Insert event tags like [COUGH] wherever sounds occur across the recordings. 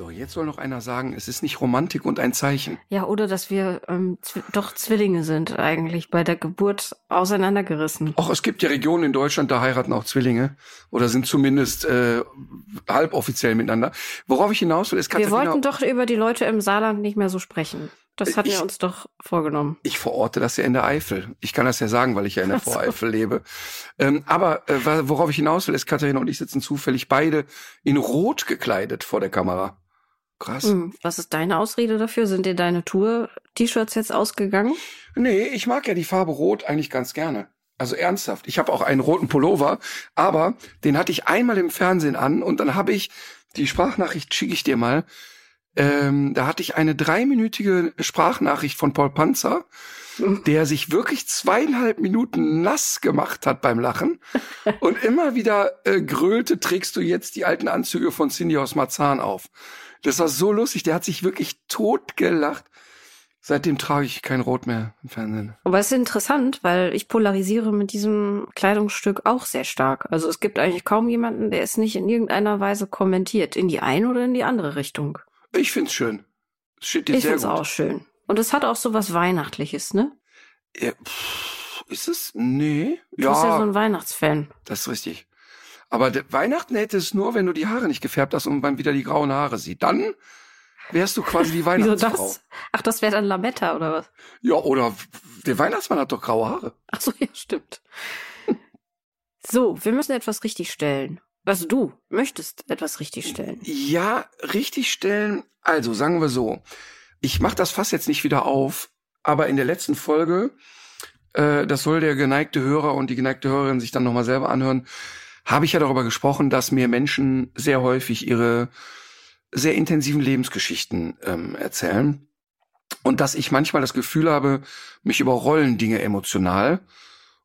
So, jetzt soll noch einer sagen, es ist nicht Romantik und ein Zeichen. Ja, oder dass wir ähm, zw doch Zwillinge sind eigentlich bei der Geburt auseinandergerissen. Och, es gibt ja Regionen in Deutschland, da heiraten auch Zwillinge oder sind zumindest äh, halboffiziell miteinander. Worauf ich hinaus will, ist Wir Katharina, wollten doch über die Leute im Saarland nicht mehr so sprechen. Das hatten Ich- wir uns doch vorgenommen. ich verorte das ja in der Eifel. Ich kann das ja sagen, weil ich ja in der Ach so. Voreifel lebe. Ähm, aber äh, worauf ich hinaus will, ist, Katharina und ich sitzen zufällig beide in Rot gekleidet vor der Kamera. Krass. Hm, was ist deine Ausrede dafür? Sind dir deine Tour-T-Shirts jetzt ausgegangen? Nee, ich mag ja die Farbe Rot eigentlich ganz gerne. Also ernsthaft. Ich habe auch einen roten Pullover, aber den hatte ich einmal im Fernsehen an und dann habe ich, die Sprachnachricht schicke ich dir mal, ähm, da hatte ich eine dreiminütige Sprachnachricht von Paul Panzer, [LAUGHS] der sich wirklich zweieinhalb Minuten nass gemacht hat beim Lachen und immer wieder äh, grölte, trägst du jetzt die alten Anzüge von Cindy aus Marzahn auf. Das war so lustig, der hat sich wirklich totgelacht. Seitdem trage ich kein Rot mehr im Fernsehen. Aber es ist interessant, weil ich polarisiere mit diesem Kleidungsstück auch sehr stark. Also es gibt eigentlich kaum jemanden, der es nicht in irgendeiner Weise kommentiert. In die eine oder in die andere Richtung. Ich find's schön. Es steht dir Ich sehr finde es gut. auch schön. Und es hat auch so was Weihnachtliches, ne? Ja, pff, ist es? Nee. Du bist ja Ja, so ein Weihnachtsfan. das ist richtig. Aber Weihnachten hätte es nur, wenn du die Haare nicht gefärbt hast und man wieder die grauen Haare sieht. Dann wärst du quasi die [LAUGHS] Wieso Weihnachtsfrau. das? Ach, das wäre dann Lametta oder was? Ja, oder der Weihnachtsmann hat doch graue Haare. Ach so, [LAUGHS] ja, stimmt. So, wir müssen etwas richtigstellen. Also du möchtest etwas richtigstellen. Ja, richtig stellen. Also sagen wir so. Ich mache das Fass jetzt nicht wieder auf, aber in der letzten Folge, äh, das soll der geneigte Hörer und die geneigte Hörerin sich dann nochmal selber anhören, habe ich ja darüber gesprochen, dass mir Menschen sehr häufig ihre sehr intensiven Lebensgeschichten ähm, erzählen und dass ich manchmal das Gefühl habe, mich überrollen Dinge emotional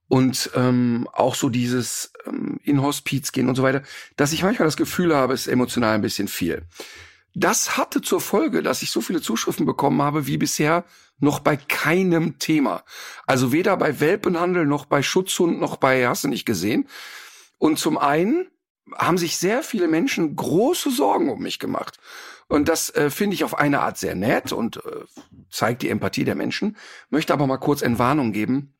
und ähm, auch so dieses ähm, in Hospiz gehen und so weiter, dass ich manchmal das Gefühl habe, es ist emotional ein bisschen viel. Das hatte zur Folge, dass ich so viele Zuschriften bekommen habe wie bisher noch bei keinem Thema. Also weder bei Welpenhandel noch bei Schutzhund noch bei hast du nicht gesehen. Und zum einen haben sich sehr viele Menschen große Sorgen um mich gemacht. Und das äh, finde ich auf eine Art sehr nett und äh, zeigt die Empathie der Menschen. Möchte aber mal kurz Entwarnung geben.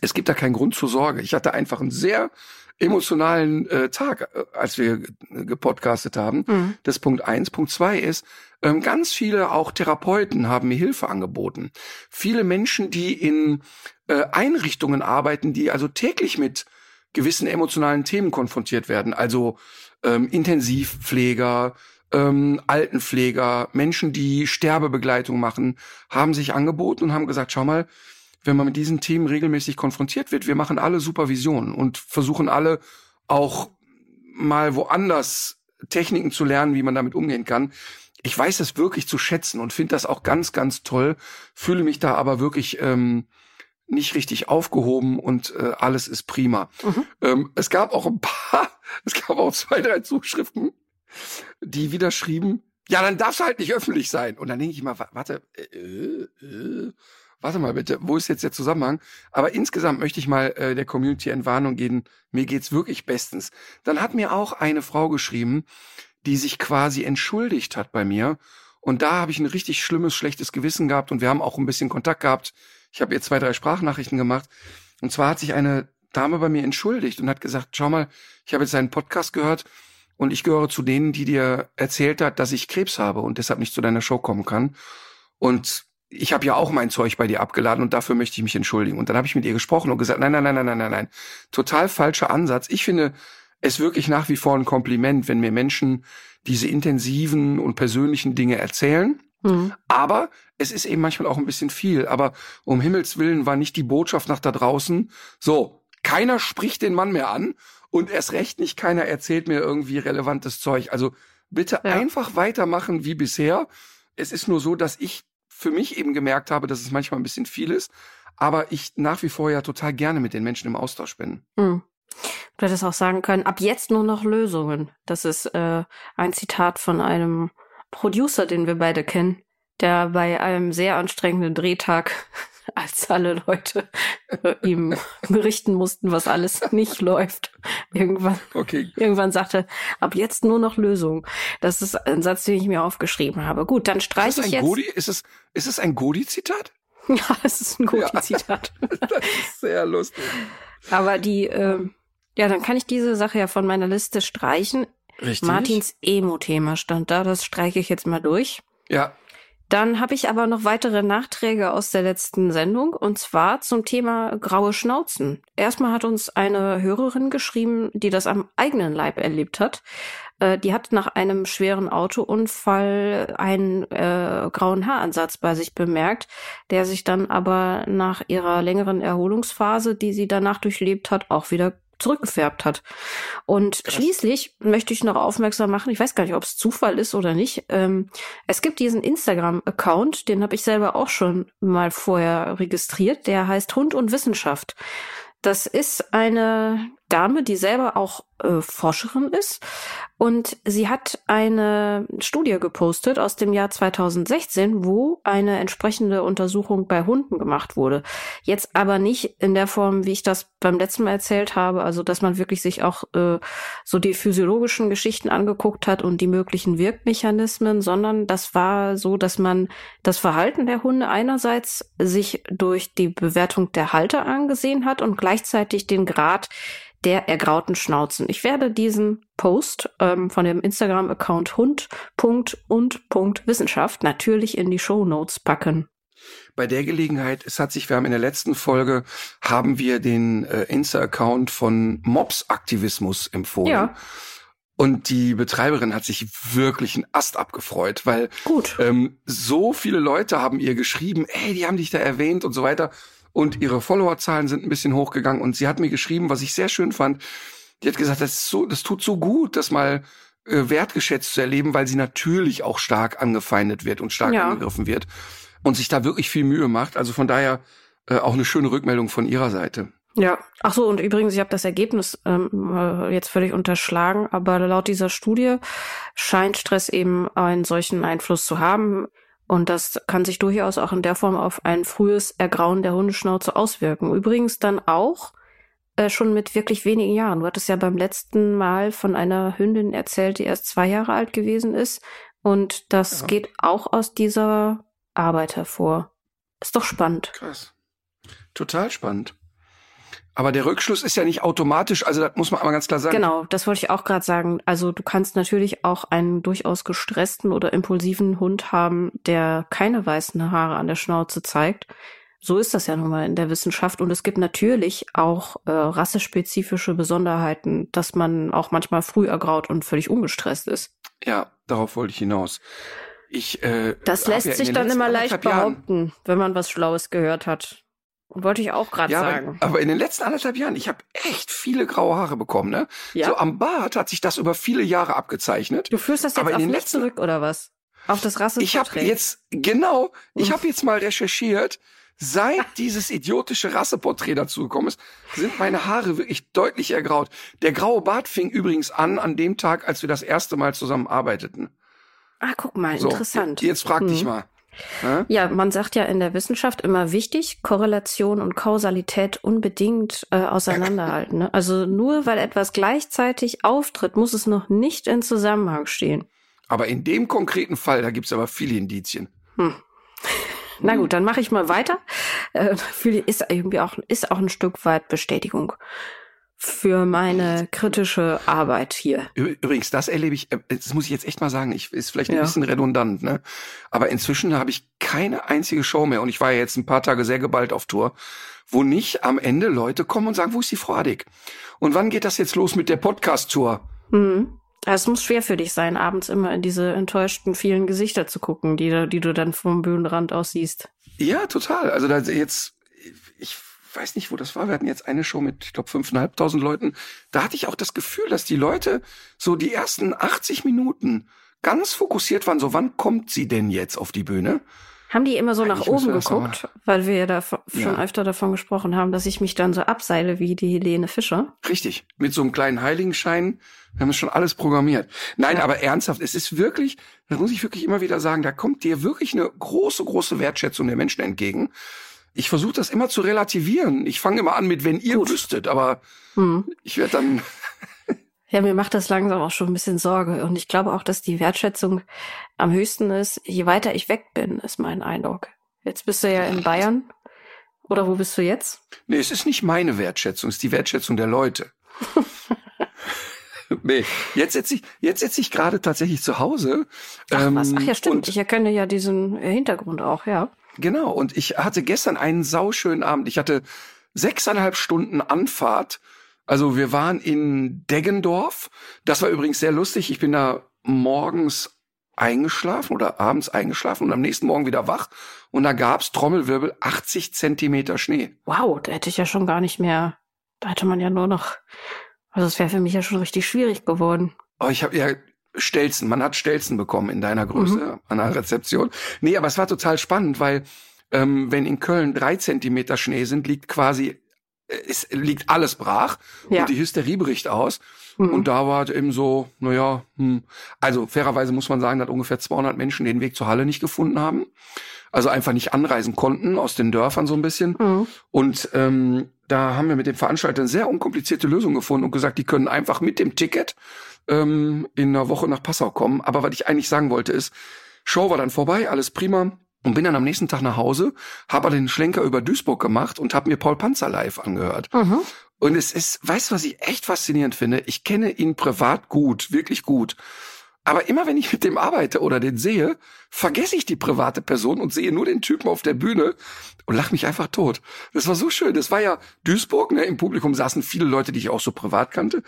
Es gibt da keinen Grund zur Sorge. Ich hatte einfach einen sehr emotionalen äh, Tag, äh, als wir ge- gepodcastet haben. Mhm. Das ist Punkt eins. Punkt zwei ist, ähm, ganz viele auch Therapeuten haben mir Hilfe angeboten. Viele Menschen, die in äh, Einrichtungen arbeiten, die also täglich mit gewissen emotionalen Themen konfrontiert werden. Also ähm, Intensivpfleger, ähm, Altenpfleger, Menschen, die Sterbebegleitung machen, haben sich angeboten und haben gesagt, schau mal, wenn man mit diesen Themen regelmäßig konfrontiert wird, wir machen alle Supervisionen und versuchen alle auch mal woanders Techniken zu lernen, wie man damit umgehen kann. Ich weiß es wirklich zu schätzen und finde das auch ganz, ganz toll, fühle mich da aber wirklich ähm, nicht richtig aufgehoben und äh, alles ist prima. Mhm. Ähm, es gab auch ein paar, [LAUGHS] es gab auch zwei, drei Zuschriften, die wieder schrieben, ja, dann darf's halt nicht öffentlich sein. Und dann denke ich mal, wa- warte, äh, äh, warte mal bitte, wo ist jetzt der Zusammenhang? Aber insgesamt möchte ich mal äh, der Community Entwarnung geben, mir geht's wirklich bestens. Dann hat mir auch eine Frau geschrieben, die sich quasi entschuldigt hat bei mir. Und da habe ich ein richtig schlimmes, schlechtes Gewissen gehabt und wir haben auch ein bisschen Kontakt gehabt. Ich habe ihr zwei, drei Sprachnachrichten gemacht. Und zwar hat sich eine Dame bei mir entschuldigt und hat gesagt, schau mal, ich habe jetzt einen Podcast gehört und ich gehöre zu denen, die dir erzählt hat, dass ich Krebs habe und deshalb nicht zu deiner Show kommen kann. Und ich habe ja auch mein Zeug bei dir abgeladen und dafür möchte ich mich entschuldigen. Und dann habe ich mit ihr gesprochen und gesagt, nein, nein, nein, nein, nein, nein, nein. Total falscher Ansatz. Ich finde es wirklich nach wie vor ein Kompliment, wenn mir Menschen diese intensiven und persönlichen Dinge erzählen. Mhm. Aber es ist eben manchmal auch ein bisschen viel. Aber um Himmels Willen war nicht die Botschaft nach da draußen, so, keiner spricht den Mann mehr an Und erst recht nicht, keiner erzählt mir irgendwie relevantes Zeug. Also bitte Ja. einfach weitermachen wie bisher. Es ist nur so, dass ich für mich eben gemerkt habe, dass es manchmal ein bisschen viel ist, aber ich nach wie vor ja total gerne mit den Menschen im Austausch bin. Hm. Du hättest auch sagen können, ab jetzt nur noch Lösungen. Das ist äh, ein Zitat von einem Producer, den wir beide kennen, der bei einem sehr anstrengenden Drehtag, [LAUGHS] als alle Leute äh, ihm [LAUGHS] berichten mussten, was alles nicht läuft, irgendwann, Okay. irgendwann sagte, ab jetzt nur noch Lösungen. Das ist ein Satz, den ich mir aufgeschrieben habe. Gut, dann streiche es ich jetzt. Godi? Ist es, ist es ein Godi-Zitat? [LAUGHS] Ja, es ist ein Ja. gutes Zitat. Das ist sehr lustig. Aber die, ähm, ja, dann kann ich diese Sache ja von meiner Liste streichen. Richtig. Martins Emo-Thema stand da, das streiche ich jetzt mal durch. Ja. Dann habe ich aber noch weitere Nachträge aus der letzten Sendung und zwar zum Thema graue Schnauzen. Erstmal hat uns eine Hörerin geschrieben, die das am eigenen Leib erlebt hat. Äh, die hat nach einem schweren Autounfall einen äh, grauen Haaransatz bei sich bemerkt, der sich dann aber nach ihrer längeren Erholungsphase, die sie danach durchlebt hat, auch wieder zurückgefärbt hat. Und Krass. schließlich möchte ich noch aufmerksam machen, ich weiß gar nicht, ob es Zufall ist oder nicht. Ähm, es gibt diesen Instagram-Account, den habe ich selber auch schon mal vorher registriert, der heißt Hund und Wissenschaft. Das ist eine Dame, die selber auch äh, Forscherin ist und sie hat eine Studie gepostet aus dem Jahr 2016, wo eine entsprechende Untersuchung bei Hunden gemacht wurde. Jetzt aber nicht in der Form, wie ich das beim letzten Mal erzählt habe, also dass man wirklich sich auch äh, so die physiologischen Geschichten angeguckt hat und die möglichen Wirkmechanismen, sondern das war so, dass man das Verhalten der Hunde einerseits sich durch die Bewertung der Halter angesehen hat und gleichzeitig den Grad der ergrauten Schnauzen. Ich werde diesen Post ähm, von dem Instagram-Account hund.und.wissenschaft natürlich in die Show Notes packen. Bei der Gelegenheit, es hat sich, wir haben in der letzten Folge, haben wir den äh, Insta-Account von Mobs-Aktivismus empfohlen. Ja. Und die Betreiberin hat sich wirklich einen Ast abgefreut, weil Gut. ähm, so viele Leute haben ihr geschrieben, ey, die haben dich da erwähnt und so weiter. Und ihre Followerzahlen sind ein bisschen hochgegangen. Und sie hat mir geschrieben, was ich sehr schön fand. Die hat gesagt, das ist so, das tut so gut, das mal äh, wertgeschätzt zu erleben, weil sie natürlich auch stark angefeindet wird und stark Ja. angegriffen wird und sich da wirklich viel Mühe macht. Also von daher äh, auch eine schöne Rückmeldung von ihrer Seite. Ja, ach so, und übrigens, ich habe das Ergebnis ähm, äh, jetzt völlig unterschlagen, aber laut dieser Studie scheint Stress eben einen solchen Einfluss zu haben. Und das kann sich durchaus auch in der Form auf ein frühes Ergrauen der Hundeschnauze auswirken. Übrigens dann auch äh, schon mit wirklich wenigen Jahren. Du hattest ja beim letzten Mal von einer Hündin erzählt, die erst zwei Jahre alt gewesen ist. Und das Ja. geht auch aus dieser Arbeit hervor. Ist doch spannend. Krass. Total spannend. Aber der Rückschluss ist ja nicht automatisch, also das muss man einmal ganz klar sagen. Genau, das wollte ich auch gerade sagen. Also du kannst natürlich auch einen durchaus gestressten oder impulsiven Hund haben, der keine weißen Haare an der Schnauze zeigt. So ist das ja nun mal in der Wissenschaft. Und es gibt natürlich auch äh, rassespezifische Besonderheiten, dass man auch manchmal früh ergraut und völlig ungestresst ist. Ja, darauf wollte ich hinaus. Ich, äh, Das lässt ja sich dann immer leicht anderthalb Jahren- behaupten, wenn man was Schlaues gehört hat. Wollte ich auch gerade Ja, sagen. aber, aber in den letzten anderthalb Jahren, ich habe echt viele graue Haare bekommen, ne? Ja. So am Bart hat sich das über viele Jahre abgezeichnet. du führst das jetzt aber in auf den mich letzten- zurück, oder was? Auf das Rasseporträt? Ich habe jetzt genau, ich habe jetzt mal recherchiert. Seit [LAUGHS] dieses idiotische Rasseporträt dazu gekommen ist, sind meine Haare wirklich deutlich ergraut. Der graue Bart fing übrigens an an dem Tag, als wir das erste Mal zusammen arbeiteten. Ah, guck mal, So, interessant. Jetzt frag dich Hm. mal. Hä? Ja, man sagt ja in der Wissenschaft immer wichtig, Korrelation und Kausalität unbedingt äh, auseinanderhalten. Ne? Also nur weil etwas gleichzeitig auftritt, muss es noch nicht in Zusammenhang stehen. Aber in dem konkreten Fall, da gibt's aber viele Indizien. Na gut, dann mache ich mal weiter. Äh, für, ist irgendwie auch ist auch ein Stück weit Bestätigung für meine kritische Arbeit hier. Übrigens, das erlebe ich, äh, das muss ich jetzt echt mal sagen, ich, ist vielleicht ein Ja. bisschen redundant, ne? Aber inzwischen habe ich keine einzige Show mehr und ich war ja jetzt ein paar Tage sehr geballt auf Tour, wo nicht am Ende Leute kommen und sagen, wo ist die Frau Adik? Und wann geht das jetzt los mit der Podcast-Tour? Mhm. Es muss schwer für dich sein, abends immer in diese enttäuschten vielen Gesichter zu gucken, die, du- die du dann vom Bühnenrand aus siehst. Ja, total. Also da jetzt, ich weiß nicht, wo das war. Wir hatten jetzt eine Show mit, ich glaube, fünfeinhalbtausend Leuten. Da hatte ich auch das Gefühl, dass die Leute so die ersten 80 Minuten ganz fokussiert waren. So, wann kommt sie denn jetzt auf die Bühne? Haben die immer so Eigentlich nach oben geguckt, weil wir ja da schon Ja. öfter davon gesprochen haben, dass ich mich dann so abseile wie die Helene Fischer. Richtig. Mit so einem kleinen Heiligenschein. Wir haben es schon alles programmiert. Nein, Ja. aber ernsthaft, es ist wirklich, das muss ich wirklich immer wieder sagen, da kommt dir wirklich eine große, große Wertschätzung der Menschen entgegen. Ich versuche das immer zu relativieren. Ich fange immer an mit, wenn ihr Gut. wüsstet, aber Hm. ich werde dann, [LAUGHS] Ja, mir macht das langsam auch schon ein bisschen Sorge. Und ich glaube auch, dass die Wertschätzung am höchsten ist, je weiter ich weg bin, ist mein Eindruck. Jetzt bist du ja in Bayern. Oder wo bist du jetzt? nee, es ist nicht meine Wertschätzung, es ist die Wertschätzung der Leute. [LAUGHS] nee, jetzt sitze ich, jetzt sitze ich gerade tatsächlich zu Hause. Ach was, ähm, ach ja, stimmt. und- Ich erkenne ja diesen Hintergrund auch, ja. Genau, und ich hatte gestern einen sauschönen Abend. Ich hatte sechseinhalb Stunden Anfahrt. Also wir waren in Deggendorf. Das war übrigens sehr lustig. Ich bin da morgens eingeschlafen oder abends eingeschlafen und am nächsten Morgen wieder wach. Und da gab's Trommelwirbel 80 Zentimeter Schnee. Wow, da hätte ich ja schon gar nicht mehr, da hätte man ja nur noch, also es wäre für mich ja schon richtig schwierig geworden. Oh, ich habe ja Stelzen. Man hat Stelzen bekommen in deiner Größe an der Rezeption. Nee, aber es war total spannend, weil ähm, wenn in Köln drei Zentimeter Schnee sind, liegt quasi äh, es liegt alles brach Ja. und die Hysterie bricht aus. Mhm. Und da war es eben so, naja, hm. also fairerweise muss man sagen, dass ungefähr 200 Menschen den Weg zur Halle nicht gefunden haben. Also einfach nicht anreisen konnten aus den Dörfern so ein bisschen. Mhm. Und ähm, da haben wir mit dem Veranstalter eine sehr unkomplizierte Lösung gefunden und gesagt, die können einfach mit dem Ticket ähm, in einer Woche nach Passau kommen. Aber was ich eigentlich sagen wollte ist, Show war dann vorbei, alles prima. Und bin dann am nächsten Tag nach Hause, habe den Schlenker über Duisburg gemacht und habe mir Paul Panzer live angehört. Mhm. Und es ist, weißt du, was ich echt faszinierend finde? Ich kenne ihn privat gut, wirklich gut. Aber immer wenn ich mit dem arbeite oder den sehe, vergesse ich die private Person und sehe nur den Typen auf der Bühne und lach mich einfach tot. Das war so schön. Das war ja Duisburg, ne? Im Publikum saßen viele Leute, die ich auch so privat kannte.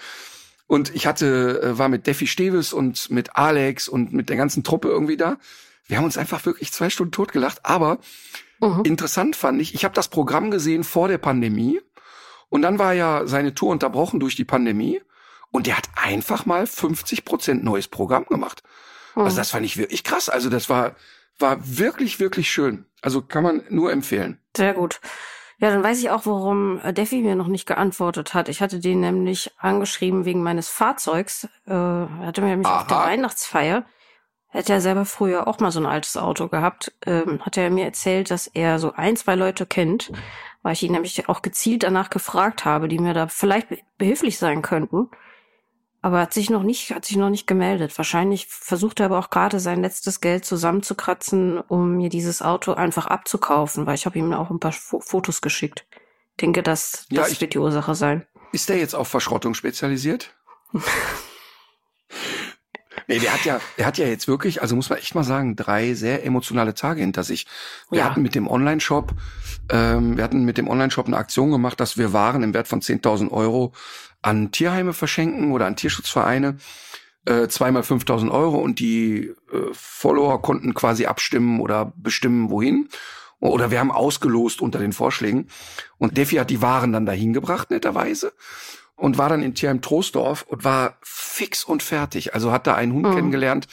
Und ich hatte, äh, war mit Defi Steves und mit Alex und mit der ganzen Truppe irgendwie da. Wir haben uns einfach wirklich zwei Stunden totgelacht. Aber Mhm. interessant fand ich, ich habe das Programm gesehen vor der Pandemie. Und dann war ja seine Tour unterbrochen durch die Pandemie. Und der hat einfach mal 50 Prozent neues Programm gemacht. Also das fand ich wirklich krass. Also das war, war wirklich, wirklich schön. Also kann man nur empfehlen. Sehr gut. Ja, dann weiß ich auch, warum äh, Defi mir noch nicht geantwortet hat. Ich hatte den nämlich angeschrieben wegen meines Fahrzeugs. Äh, er hatte mir nämlich auf der Aha. Weihnachtsfeier, er hat ja selber früher auch mal so ein altes Auto gehabt, ähm, hat er mir erzählt, dass er so ein, zwei Leute kennt, weil ich ihn nämlich auch gezielt danach gefragt habe, die mir da vielleicht be- behilflich sein könnten. Aber hat sich noch nicht, hat sich noch nicht gemeldet. Wahrscheinlich versucht er aber auch gerade sein letztes Geld zusammenzukratzen, um mir dieses Auto einfach abzukaufen, weil ich habe ihm auch ein paar Fo Fotos geschickt. Denke, das, Ja, das ich- wird die Ursache sein. Ist der jetzt auf Verschrottung spezialisiert? [LAUGHS] nee, der hat ja, der hat ja jetzt wirklich, also muss man echt mal sagen, drei sehr emotionale Tage hinter sich. Wir Ja. hatten mit dem Online-Shop, ähm, wir hatten mit dem Online-Shop eine Aktion gemacht, dass wir Waren im Wert von 10.000 Euro an Tierheime verschenken oder an Tierschutzvereine. Äh, zweimal 5.000 Euro und die äh, Follower konnten quasi abstimmen oder bestimmen, wohin. Oder wir haben ausgelost unter den Vorschlägen. Und Defi hat die Waren dann dahin gebracht, netterweise. Und war dann in Tierheim Troisdorf und war fix und fertig. Also hat da einen Hund Mhm. kennengelernt,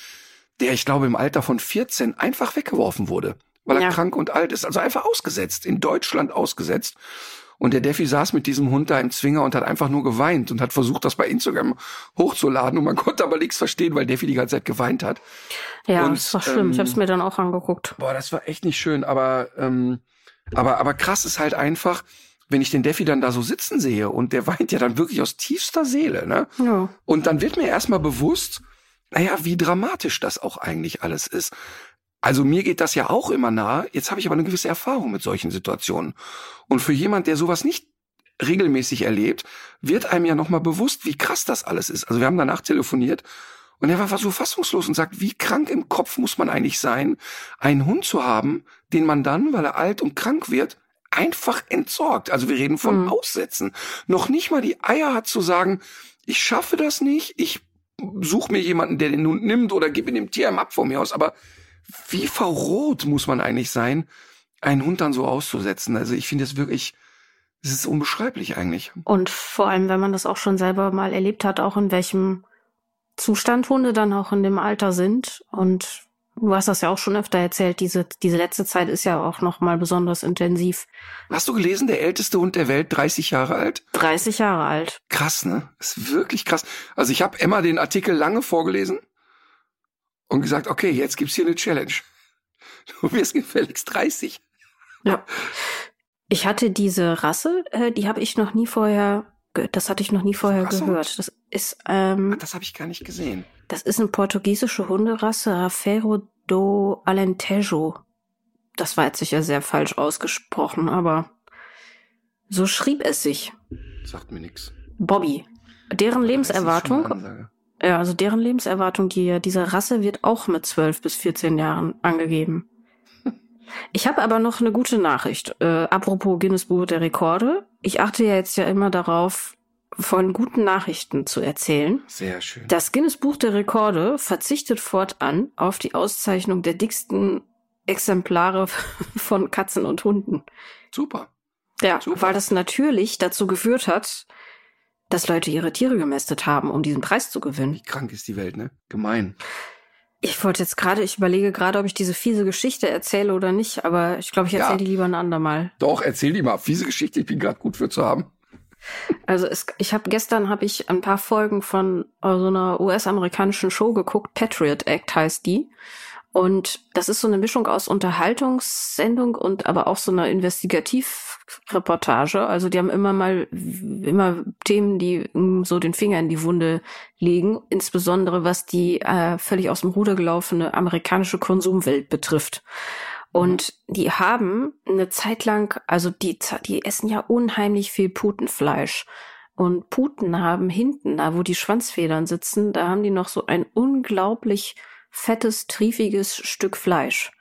der, ich glaube, im Alter von 14 einfach weggeworfen wurde, weil er Ja. krank und alt ist. Also einfach ausgesetzt, in Deutschland ausgesetzt. Und der Defi saß mit diesem Hund da im Zwinger und hat einfach nur geweint und hat versucht, das bei Instagram hochzuladen. Und man [LAUGHS] konnte aber nichts verstehen, weil Defi die ganze Zeit geweint hat. Ja, Und, das war schlimm. ich habe es ähm, mir dann auch angeguckt. Boah, das war echt nicht schön, aber, ähm, aber, aber krass ist halt einfach, wenn ich den Defi dann da so sitzen sehe und der weint ja dann wirklich aus tiefster Seele, ne? Ja. Und dann wird mir erstmal bewusst, naja, wie dramatisch das auch eigentlich alles ist. Also mir geht das ja auch immer nahe. Jetzt habe ich aber eine gewisse Erfahrung mit solchen Situationen. Und für jemand, der sowas nicht regelmäßig erlebt, wird einem ja nochmal bewusst, wie krass das alles ist. Also wir haben danach telefoniert und er war so fassungslos und sagt, wie krank im Kopf muss man eigentlich sein, einen Hund zu haben, den man dann, weil er alt und krank wird, einfach entsorgt. Also wir reden von Mhm. Aussetzen. Noch nicht mal die Eier hat zu sagen, ich schaffe das nicht, ich suche mir jemanden, der den Hund nimmt oder gib ihn dem Tierheim ab von mir aus. Aber wie verrot muss man eigentlich sein, einen Hund dann so auszusetzen? Also ich finde es wirklich Es ist unbeschreiblich eigentlich. Und vor allem, wenn man das auch schon selber mal erlebt hat, auch in welchem Zustand Hunde dann auch in dem Alter sind. Und du hast das ja auch schon öfter erzählt, diese, diese letzte Zeit ist ja auch noch mal besonders intensiv. Hast du gelesen, der älteste Hund der Welt, 30 Jahre alt? 30 Jahre alt. Krass, ne? Ist wirklich krass. Also ich habe Emma den Artikel lange vorgelesen und gesagt, okay, jetzt gibt's hier eine Challenge. Du wirst gefälligst 30. Ja. Ich hatte diese Rasse, äh, die habe ich noch nie vorher, das hatte ich noch nie vorher Rasse? gehört. Das ist, ähm, Ach, das habe ich gar nicht gesehen. das ist eine portugiesische Hunderasse, Rafeiro do Alentejo. Das war jetzt sicher sehr falsch ausgesprochen, aber so schrieb es sich. Sagt mir nix. Bobby. Deren Lebenserwartung, Ja, also deren Lebenserwartung die, dieser Rasse wird auch mit 12 bis 14 Jahren angegeben. Ich habe aber noch eine gute Nachricht. Äh, apropos Guinness Buch der Rekorde. Ich achte ja jetzt ja immer darauf, von guten Nachrichten zu erzählen. Sehr schön. Das Guinness Buch der Rekorde verzichtet fortan auf die Auszeichnung der dicksten Exemplare [LAUGHS] von Katzen und Hunden. Super. Ja, Super. weil das natürlich dazu geführt hat, dass Leute ihre Tiere gemästet haben, um diesen Preis zu gewinnen. Wie krank ist die Welt, ne? Gemein. Ich wollte jetzt gerade, ich überlege gerade, ob ich diese fiese Geschichte erzähle oder nicht, aber ich glaube, ich erzähle Ja. die lieber ein andermal. Doch, erzähl die mal. Fiese Geschichte, ich bin gerade gut für zu haben. Also es, ich habe gestern habe ich ein paar Folgen von äh, so einer US-amerikanischen Show geguckt, Patriot Act heißt die. Und das ist so eine Mischung aus Unterhaltungssendung und aber auch so einer Investigativreportage. Also die haben immer mal immer Themen, die mm, so den Finger in die Wunde legen, insbesondere was die äh, völlig aus dem Ruder gelaufene amerikanische Konsumwelt betrifft. Und die haben eine Zeit lang, also die, die essen ja unheimlich viel Putenfleisch. Und Puten haben hinten, da wo die Schwanzfedern sitzen, da haben die noch so ein unglaublich fettes, triefiges Stück Fleisch.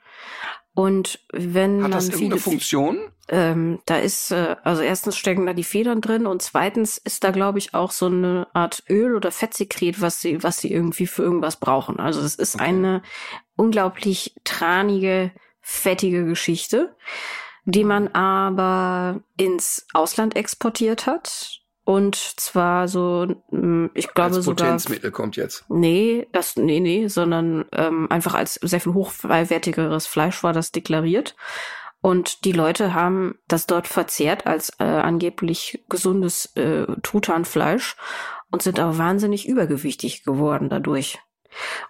Und wenn Hat man das viele, irgendeine Funktion? Ähm, da ist, äh, also erstens stecken da die Federn drin und zweitens ist da, glaube ich, auch so eine Art Öl oder Fettsekret, was sie, was sie irgendwie für irgendwas brauchen. Also es ist Okay. eine unglaublich tranige, fettige Geschichte, die man aber ins Ausland exportiert hat. Und zwar so, mm, ich glaube Als sogar. Potenzmittel kommt jetzt. Nee, das, nee, nee, sondern ähm, einfach als sehr viel hochwertigeres Fleisch war das deklariert. Und die Leute haben das dort verzehrt als äh, angeblich gesundes äh, Truthahn-Fleisch und sind aber wahnsinnig übergewichtig geworden dadurch.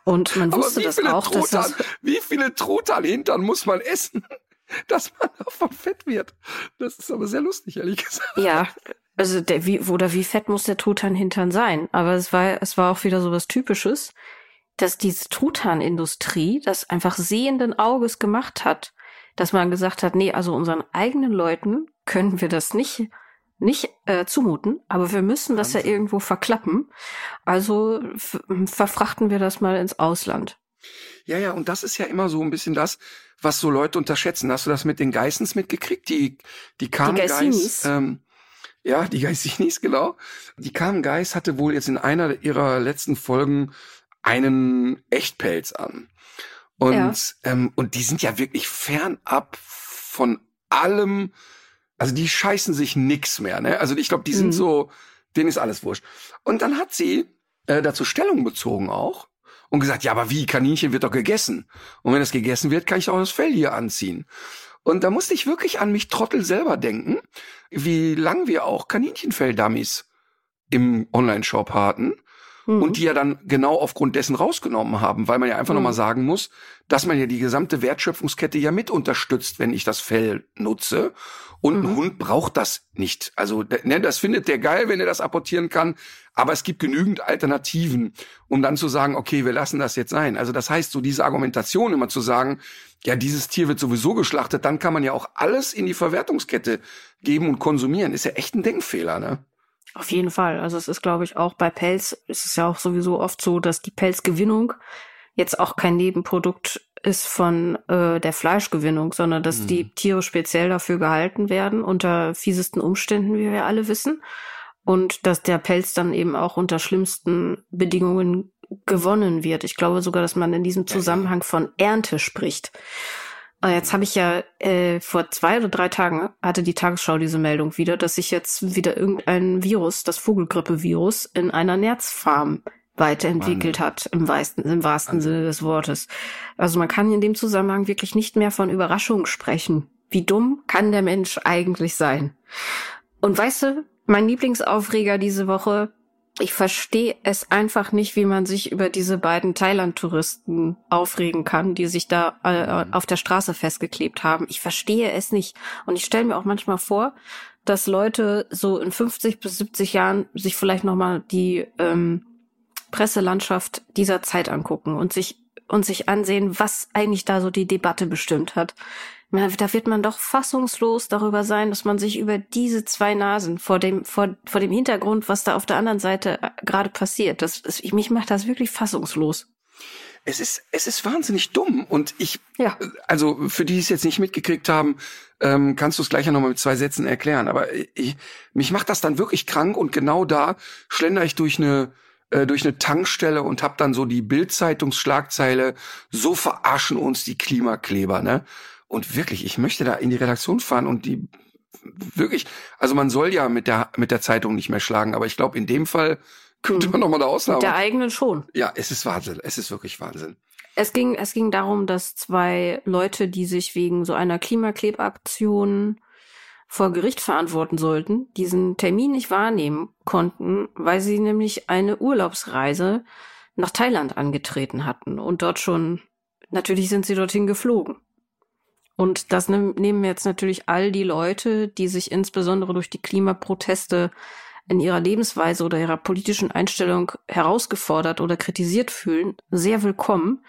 Und man wusste das auch, dass Truthahn, das, wie viele Truthahn-Hintern muss man essen, [LAUGHS] dass man davon fett wird? Das ist aber sehr lustig, ehrlich gesagt. ja, also der, wie, oder wie fett muss der Truthahn-Hintern sein? Aber es war, es war auch wieder so was Typisches, dass diese Truthahnindustrie das einfach sehenden Auges gemacht hat, dass man gesagt hat, nee, also unseren eigenen Leuten können wir das nicht nicht äh, zumuten, aber wir müssen das ja Wahnsinn. irgendwo verklappen. Also verfrachten wir das mal ins Ausland. Ja, ja, und das ist ja immer so ein bisschen das, was so Leute unterschätzen. Hast du das mit den Geissens mitgekriegt? Die, die Geissinis? Geiss, ähm, ja, die Geissinis, [LAUGHS] genau. Die Carmen Geiss hatte wohl jetzt in einer ihrer letzten Folgen einen Echtpelz an. Und, Ja. ähm, und die sind ja wirklich fernab von allem, also die scheißen sich nix mehr, ne? Also ich glaube, die sind Mhm. so, denen ist alles wurscht. Und dann hat sie äh, dazu Stellung bezogen auch und gesagt, ja, aber wie, Kaninchen wird doch gegessen. Und wenn das gegessen wird, kann ich auch das Fell hier anziehen. Und da musste ich wirklich an mich Trottel selber denken, wie lang wir auch Kaninchenfell-Dummies im Online-Shop hatten Mhm. und die ja dann genau aufgrund dessen rausgenommen haben, weil man ja einfach Mhm. nochmal sagen muss, dass man ja die gesamte Wertschöpfungskette ja mit unterstützt, wenn ich das Fell nutze. Und ein Mhm. Hund braucht das nicht. Also ne, das findet der geil, wenn er das apportieren kann. Aber es gibt genügend Alternativen, um dann zu sagen, okay, wir lassen das jetzt sein. Also das heißt, so diese Argumentation immer zu sagen, ja, dieses Tier wird sowieso geschlachtet, dann kann man ja auch alles in die Verwertungskette geben und konsumieren. Ist ja echt ein Denkfehler, ne? Auf jeden Fall. Also es ist, glaube ich, auch bei Pelz ist es ja auch sowieso oft so, dass die Pelzgewinnung jetzt auch kein Nebenprodukt ist von äh, der Fleischgewinnung, sondern dass Mhm. die Tiere speziell dafür gehalten werden, unter fiesesten Umständen, wie wir alle wissen. Und dass der Pelz dann eben auch unter schlimmsten Bedingungen gewonnen wird. Ich glaube sogar, dass man in diesem. Zusammenhang von Ernte spricht. Ah, Jetzt habe ich ja äh, vor zwei oder drei Tagen hatte die Tagesschau diese Meldung wieder, dass sich jetzt wieder irgendein Virus, das Vogelgrippe-Virus, in einer Nerzfarm weiterentwickelt hat, im, wahrsten, im wahrsten Sinne des Wortes. Also man kann in dem Zusammenhang wirklich nicht mehr von Überraschung sprechen. Wie dumm kann der Mensch eigentlich sein? Und weißt du, mein Lieblingsaufreger diese Woche, ich verstehe es einfach nicht, wie man sich über diese beiden Thailand-Touristen aufregen kann, die sich da äh, auf der Straße festgeklebt haben. Ich verstehe es nicht. Und ich stelle mir auch manchmal vor, dass Leute so in 50 bis 70 Jahren sich vielleicht nochmal die ähm, Presselandschaft dieser Zeit angucken und sich und sich ansehen, was eigentlich da so die Debatte bestimmt hat. Da wird man doch fassungslos darüber sein, dass man sich über diese zwei Nasen vor dem, vor, vor dem Hintergrund, was da auf der anderen Seite äh, gerade passiert, das, das, mich macht das wirklich fassungslos. Es ist, es ist wahnsinnig dumm. Und ich, Ja. also für die, die es jetzt nicht mitgekriegt haben, ähm, kannst du es gleich ja nochmal mit zwei Sätzen erklären. Aber ich, mich macht das dann wirklich krank und genau da schlender ich durch eine äh, durch eine Tankstelle und hab dann so die Bild-Zeitungsschlagzeile, so verarschen uns die Klimakleber, ne? Und wirklich, ich möchte da in die Redaktion fahren und die wirklich, also man soll ja mit der mit der Zeitung nicht mehr schlagen, aber ich glaube in dem Fall könnte man noch mal eine Ausnahme. Mit der eigenen schon. ja, es ist Wahnsinn, es ist wirklich Wahnsinn. Es ging, es ging darum, dass zwei Leute, die sich wegen so einer Klimaklebaktion vor Gericht verantworten sollten, diesen Termin nicht wahrnehmen konnten, weil sie nämlich eine Urlaubsreise nach Thailand angetreten hatten und dort schon, natürlich sind sie dorthin geflogen. Und das nehm- nehmen jetzt natürlich all die Leute, die sich insbesondere durch die Klimaproteste in ihrer Lebensweise oder ihrer politischen Einstellung herausgefordert oder kritisiert fühlen, sehr willkommen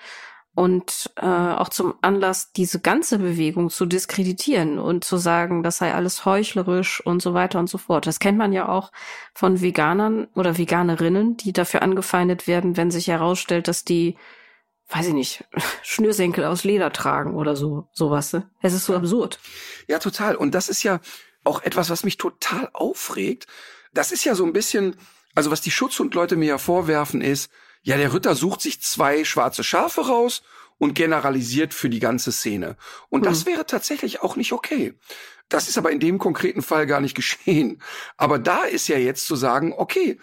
und äh, auch zum Anlass, diese ganze Bewegung zu diskreditieren und zu sagen, das sei alles heuchlerisch und so weiter und so fort. Das kennt man ja auch von Veganern oder Veganerinnen, die dafür angefeindet werden, wenn sich herausstellt, dass die, weiß ich nicht, [LAUGHS] Schnürsenkel aus Leder tragen oder so, sowas. Ne? Es ist so absurd. Ja, total. Und das ist ja auch etwas, was mich total aufregt. Das ist ja so ein bisschen, also was die Schutzhundleute mir ja vorwerfen ist, ja, der Ritter sucht sich zwei schwarze Schafe raus und generalisiert für die ganze Szene. Und das wäre tatsächlich auch nicht okay. Das ist aber in dem konkreten Fall gar nicht [LAUGHS] geschehen. Aber da ist ja jetzt zu sagen, okay,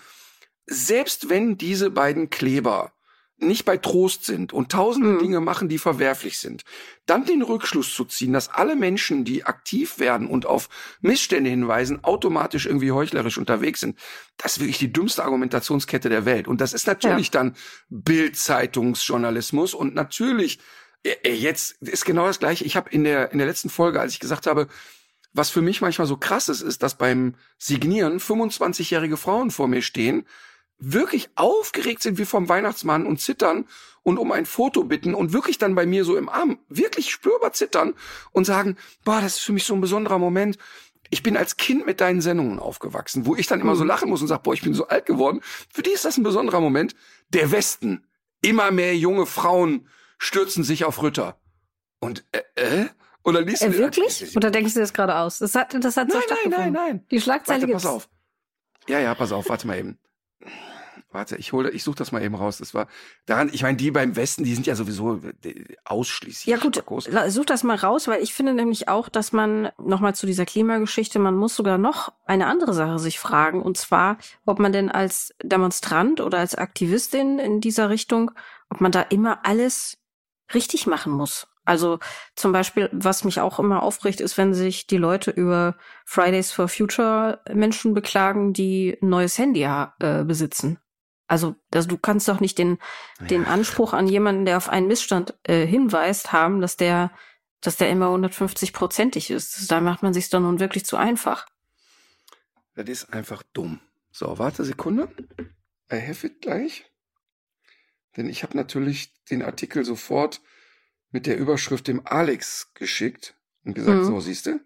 selbst wenn diese beiden Kleber nicht bei Trost sind und tausende Mhm. Dinge machen, die verwerflich sind, dann den Rückschluss zu ziehen, dass alle Menschen, die aktiv werden und auf Missstände hinweisen, automatisch irgendwie heuchlerisch unterwegs sind, das ist wirklich die dümmste Argumentationskette der Welt. Und das ist natürlich dann Bild-Zeitungsjournalismus und natürlich äh, jetzt ist genau das gleiche. Ich habe in der in der letzten Folge, als ich gesagt habe, was für mich manchmal so krass ist, ist, dass beim Signieren 25-jährige Frauen vor mir stehen, wirklich aufgeregt sind wie vom Weihnachtsmann und zittern und um ein Foto bitten und wirklich dann bei mir so im Arm wirklich spürbar zittern und sagen, boah, das ist für mich so ein besonderer Moment. Ich bin als Kind mit deinen Sendungen aufgewachsen, wo ich dann immer so lachen muss und sage, boah, ich bin so alt geworden. Für die ist das ein besonderer Moment. Der Westen. Immer mehr junge Frauen stürzen sich auf Ritter. Und äh, äh? Dann liest Äh, wirklich? Oder denkst du das gerade aus? Das hat, das hat so Nein, nein, nein, nein. Die Schlagzeile Warte, gibt's. pass auf. Ja, ja, pass auf, warte mal eben. Warte, ich hole, ich suche das mal eben raus. Das war daran, ich meine, die beim Westen, die sind ja sowieso ausschließlich. Ja gut, Spackos. such das mal raus, weil ich finde nämlich auch, dass man nochmal zu dieser Klimageschichte, man muss sogar noch eine andere Sache sich fragen, und zwar, ob man denn als Demonstrant oder als Aktivistin in dieser Richtung, ob man da immer alles richtig machen muss. Also zum Beispiel, was mich auch immer aufregt, ist, wenn sich die Leute über Fridays for Future Menschen beklagen, die ein neues Handy äh, besitzen. Also, also du kannst doch nicht den, den Anspruch an jemanden, der auf einen Missstand äh, hinweist, haben, dass der, dass der immer 150-prozentig ist. Da macht man sich doch nun wirklich zu einfach. Das ist einfach dumm. So, warte Sekunde. I have it gleich. Denn ich habe natürlich den Artikel sofort mit der Überschrift dem Alex geschickt und gesagt, Mhm. so, siehst du?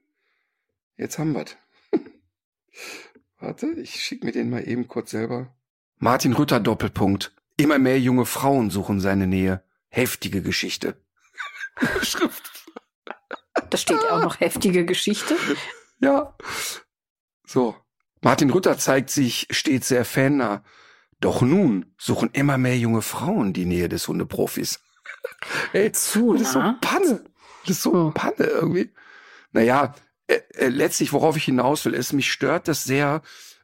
Jetzt haben wir's. [LAUGHS] Warte, ich schicke mir den mal eben kurz selber. Martin Rütter Doppelpunkt. Immer mehr junge Frauen suchen seine Nähe. Heftige Geschichte. [LAUGHS] Schrift. Da steht auch noch heftige Geschichte. Ja. So. Martin Rütter zeigt sich stets sehr fannah. Doch nun suchen immer mehr junge Frauen die Nähe des Hundeprofis. Ey, Zu das ist so. Panne. Das ist so hm. Panne irgendwie. Naja, äh, äh, letztlich, worauf ich hinaus will, ist, mich stört das sehr,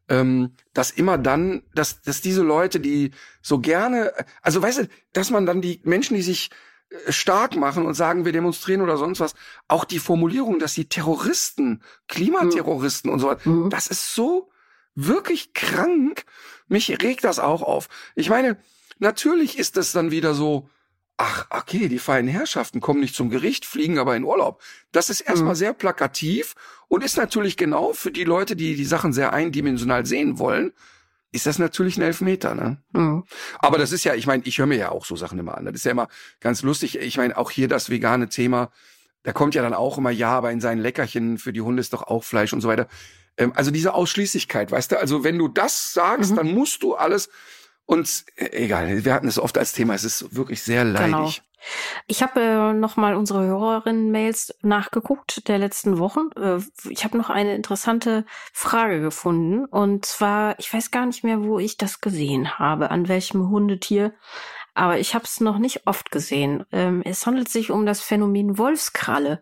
ähm, dass immer dann, dass, dass diese Leute, die so gerne, also weißt du, dass man dann die Menschen, die sich äh, stark machen und sagen, wir demonstrieren oder sonst was, auch die Formulierung, dass die Terroristen, Klimaterroristen mhm. und so weiter, mhm. das ist so wirklich krank. Mich regt das auch auf. Ich meine, natürlich ist es dann wieder so, ach, okay, die feinen Herrschaften kommen nicht zum Gericht, fliegen aber in Urlaub. Das ist erstmal mhm. sehr plakativ und ist natürlich genau für die Leute, die die Sachen sehr eindimensional sehen wollen, ist das natürlich ein Elfmeter, ne? Mhm. Aber das ist ja, ich meine, ich höre mir ja auch so Sachen immer an. Das ist ja immer ganz lustig. Ich meine, auch hier das vegane Thema, da kommt ja dann auch immer, ja, aber in seinen Leckerchen für die Hunde ist doch auch Fleisch und so weiter. Ähm, also diese Ausschließlichkeit, weißt du, also wenn du das sagst, mhm. dann musst du alles und äh, egal, wir hatten es oft als Thema, es ist wirklich sehr leidig. Genau. Ich habe äh, noch mal unsere Hörerinnen-Mails nachgeguckt der letzten Wochen. Äh, ich habe noch eine interessante Frage gefunden. Und zwar, ich weiß gar nicht mehr, wo ich das gesehen habe, an welchem Hundetier. Aber ich habe es noch nicht oft gesehen. Ähm, es handelt sich um das Phänomen Wolfskralle.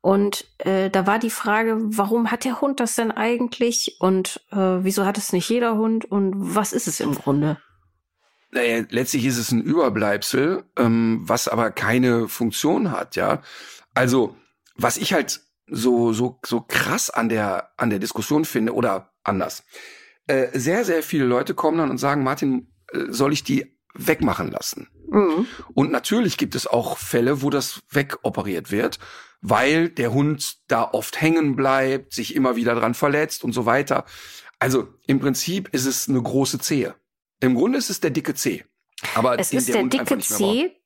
Und äh, da war die Frage, warum hat der Hund das denn eigentlich? Und äh, wieso hat es nicht jeder Hund? Und was ist es im Grunde? Naja, letztlich ist es ein Überbleibsel, ähm, was aber keine Funktion hat, ja. Also, was ich halt so, so, so krass an der, an der Diskussion finde, oder anders. Äh, sehr, sehr viele Leute kommen dann und sagen, Martin, äh, soll ich die wegmachen lassen? Mhm. Und natürlich gibt es auch Fälle, wo das wegoperiert wird, weil der Hund da oft hängen bleibt, sich immer wieder dran verletzt und so weiter. Also im Prinzip ist es eine große Zehe. Im Grunde ist es der dicke C. Aber es ist der, der dicke C,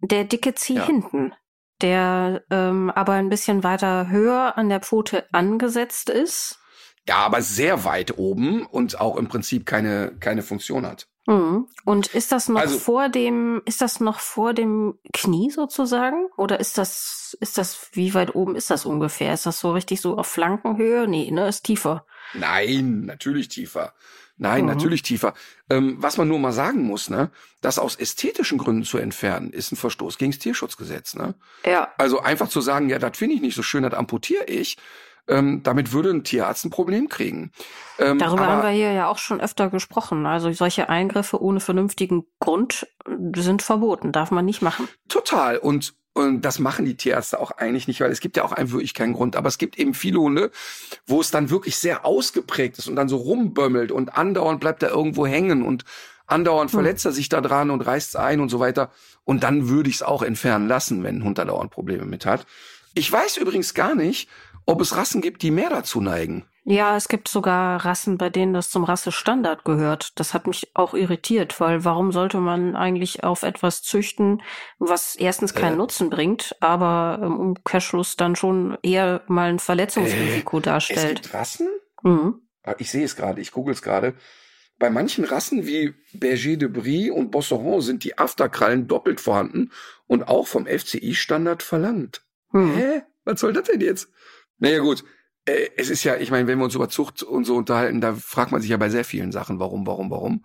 der dicke C ja. hinten, der ähm, aber ein bisschen weiter höher an der Pfote angesetzt ist. Ja, aber sehr weit oben und auch im Prinzip keine, keine Funktion hat. Mhm. Und ist das noch also, vor dem, ist das noch vor dem Knie sozusagen? Oder ist das, ist das, wie weit oben ist das ungefähr? Ist das so richtig so auf Flankenhöhe? Nee, ne, ist tiefer. Nein, natürlich tiefer. Nein, mhm. natürlich tiefer. Ähm, was man nur mal sagen muss, ne, das aus ästhetischen Gründen zu entfernen, ist ein Verstoß gegen das Tierschutzgesetz, ne? Ja. Also einfach zu sagen, ja, das finde ich nicht so schön, das amputiere ich. Ähm, damit würde ein Tierarzt ein Problem kriegen. Ähm, Darüber haben wir hier ja auch schon öfter gesprochen. Also solche Eingriffe ohne vernünftigen Grund sind verboten, darf man nicht machen. Total. Und und das machen die Tierärzte auch eigentlich nicht, weil es gibt ja auch einen wirklich keinen Grund. Aber es gibt eben viele Hunde, wo es dann wirklich sehr ausgeprägt ist und dann so rumbömmelt und andauernd bleibt er irgendwo hängen und andauernd hm. verletzt er sich da dran und reißt es ein und so weiter. Und dann würde ich es auch entfernen lassen, wenn ein Hund da dauernd Probleme mit hat. Ich weiß übrigens gar nicht, ob es Rassen gibt, die mehr dazu neigen. Ja, es gibt sogar Rassen, bei denen das zum Rassestandard gehört. Das hat mich auch irritiert, weil warum sollte man eigentlich auf etwas züchten, was erstens keinen äh, Nutzen bringt, aber im Umkehrschluss dann schon eher mal ein Verletzungsrisiko äh, darstellt. Es gibt Rassen? Mhm. Ah, ich sehe es gerade, ich google es gerade. Bei manchen Rassen wie Berger de Brie und Bosseron sind die Afterkrallen doppelt vorhanden und auch vom FCI-Standard verlangt. Mhm. Hä? Was soll das denn jetzt? Naja gut, äh, es ist ja, ich meine, wenn wir uns über Zucht und so unterhalten, da fragt man sich ja bei sehr vielen Sachen, warum, warum, warum.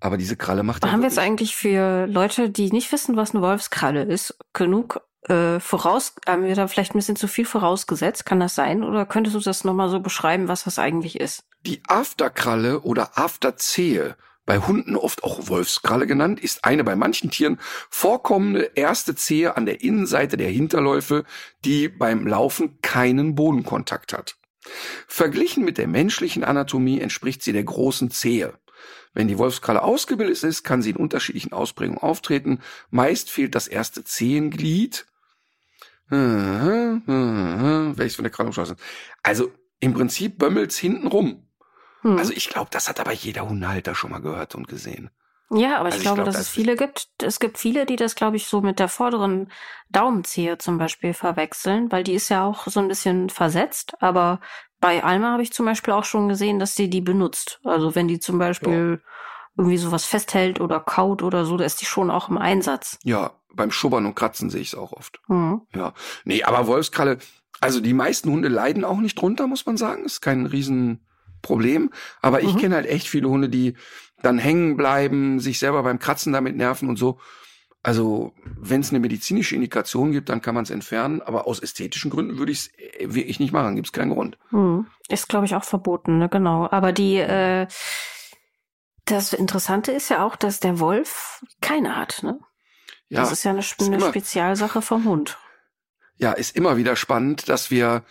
Aber diese Kralle macht ja Haben wir jetzt eigentlich für Leute, die nicht wissen, was eine Wolfskralle ist, genug äh, voraus, haben wir da vielleicht ein bisschen zu viel vorausgesetzt? Kann das sein? Oder könntest du das nochmal so beschreiben, was das eigentlich ist? Die Afterkralle oder Afterzehe bei Hunden oft auch Wolfskralle genannt, ist eine bei manchen Tieren vorkommende erste Zehe an der Innenseite der Hinterläufe, die beim Laufen keinen Bodenkontakt hat. Verglichen mit der menschlichen Anatomie entspricht sie der großen Zehe. Wenn die Wolfskralle ausgebildet ist, kann sie in unterschiedlichen Ausprägungen auftreten. Meist fehlt das erste Zehenglied. Welches von der Kralle Also im Prinzip bömmelt's hinten rum. Hm. Also ich glaube, das hat aber jeder Hundehalter schon mal gehört und gesehen. Ja, aber also ich, glaube, ich glaub, dass das es viele gibt. Es gibt viele, die das, glaube ich, so mit der vorderen Daumenzehe zum Beispiel verwechseln, weil die ist ja auch so ein bisschen versetzt. Aber bei Alma habe ich zum Beispiel auch schon gesehen, dass sie die benutzt. Also wenn die zum Beispiel ja. irgendwie sowas festhält oder kaut oder so, da ist die schon auch im Einsatz. Ja, beim Schubbern und Kratzen sehe ich es auch oft. Mhm. Ja, nee, aber Wolfskralle, also die meisten Hunde leiden auch nicht drunter, muss man sagen. Ist kein riesen Problem. Aber ich mhm. kenne halt echt viele Hunde, die dann hängen bleiben, sich selber beim Kratzen damit nerven und so. Also, wenn es eine medizinische Indikation gibt, dann kann man es entfernen, aber aus ästhetischen Gründen würde ich es wirklich nicht machen, gibt es keinen Grund. Hm. Ist, glaube ich, auch verboten, ne? genau. Aber die, äh, das Interessante ist ja auch, dass der Wolf keine hat, ne? Ja, das ist ja eine, eine immer- Spezialsache vom Hund. ja, ist immer wieder spannend, dass wir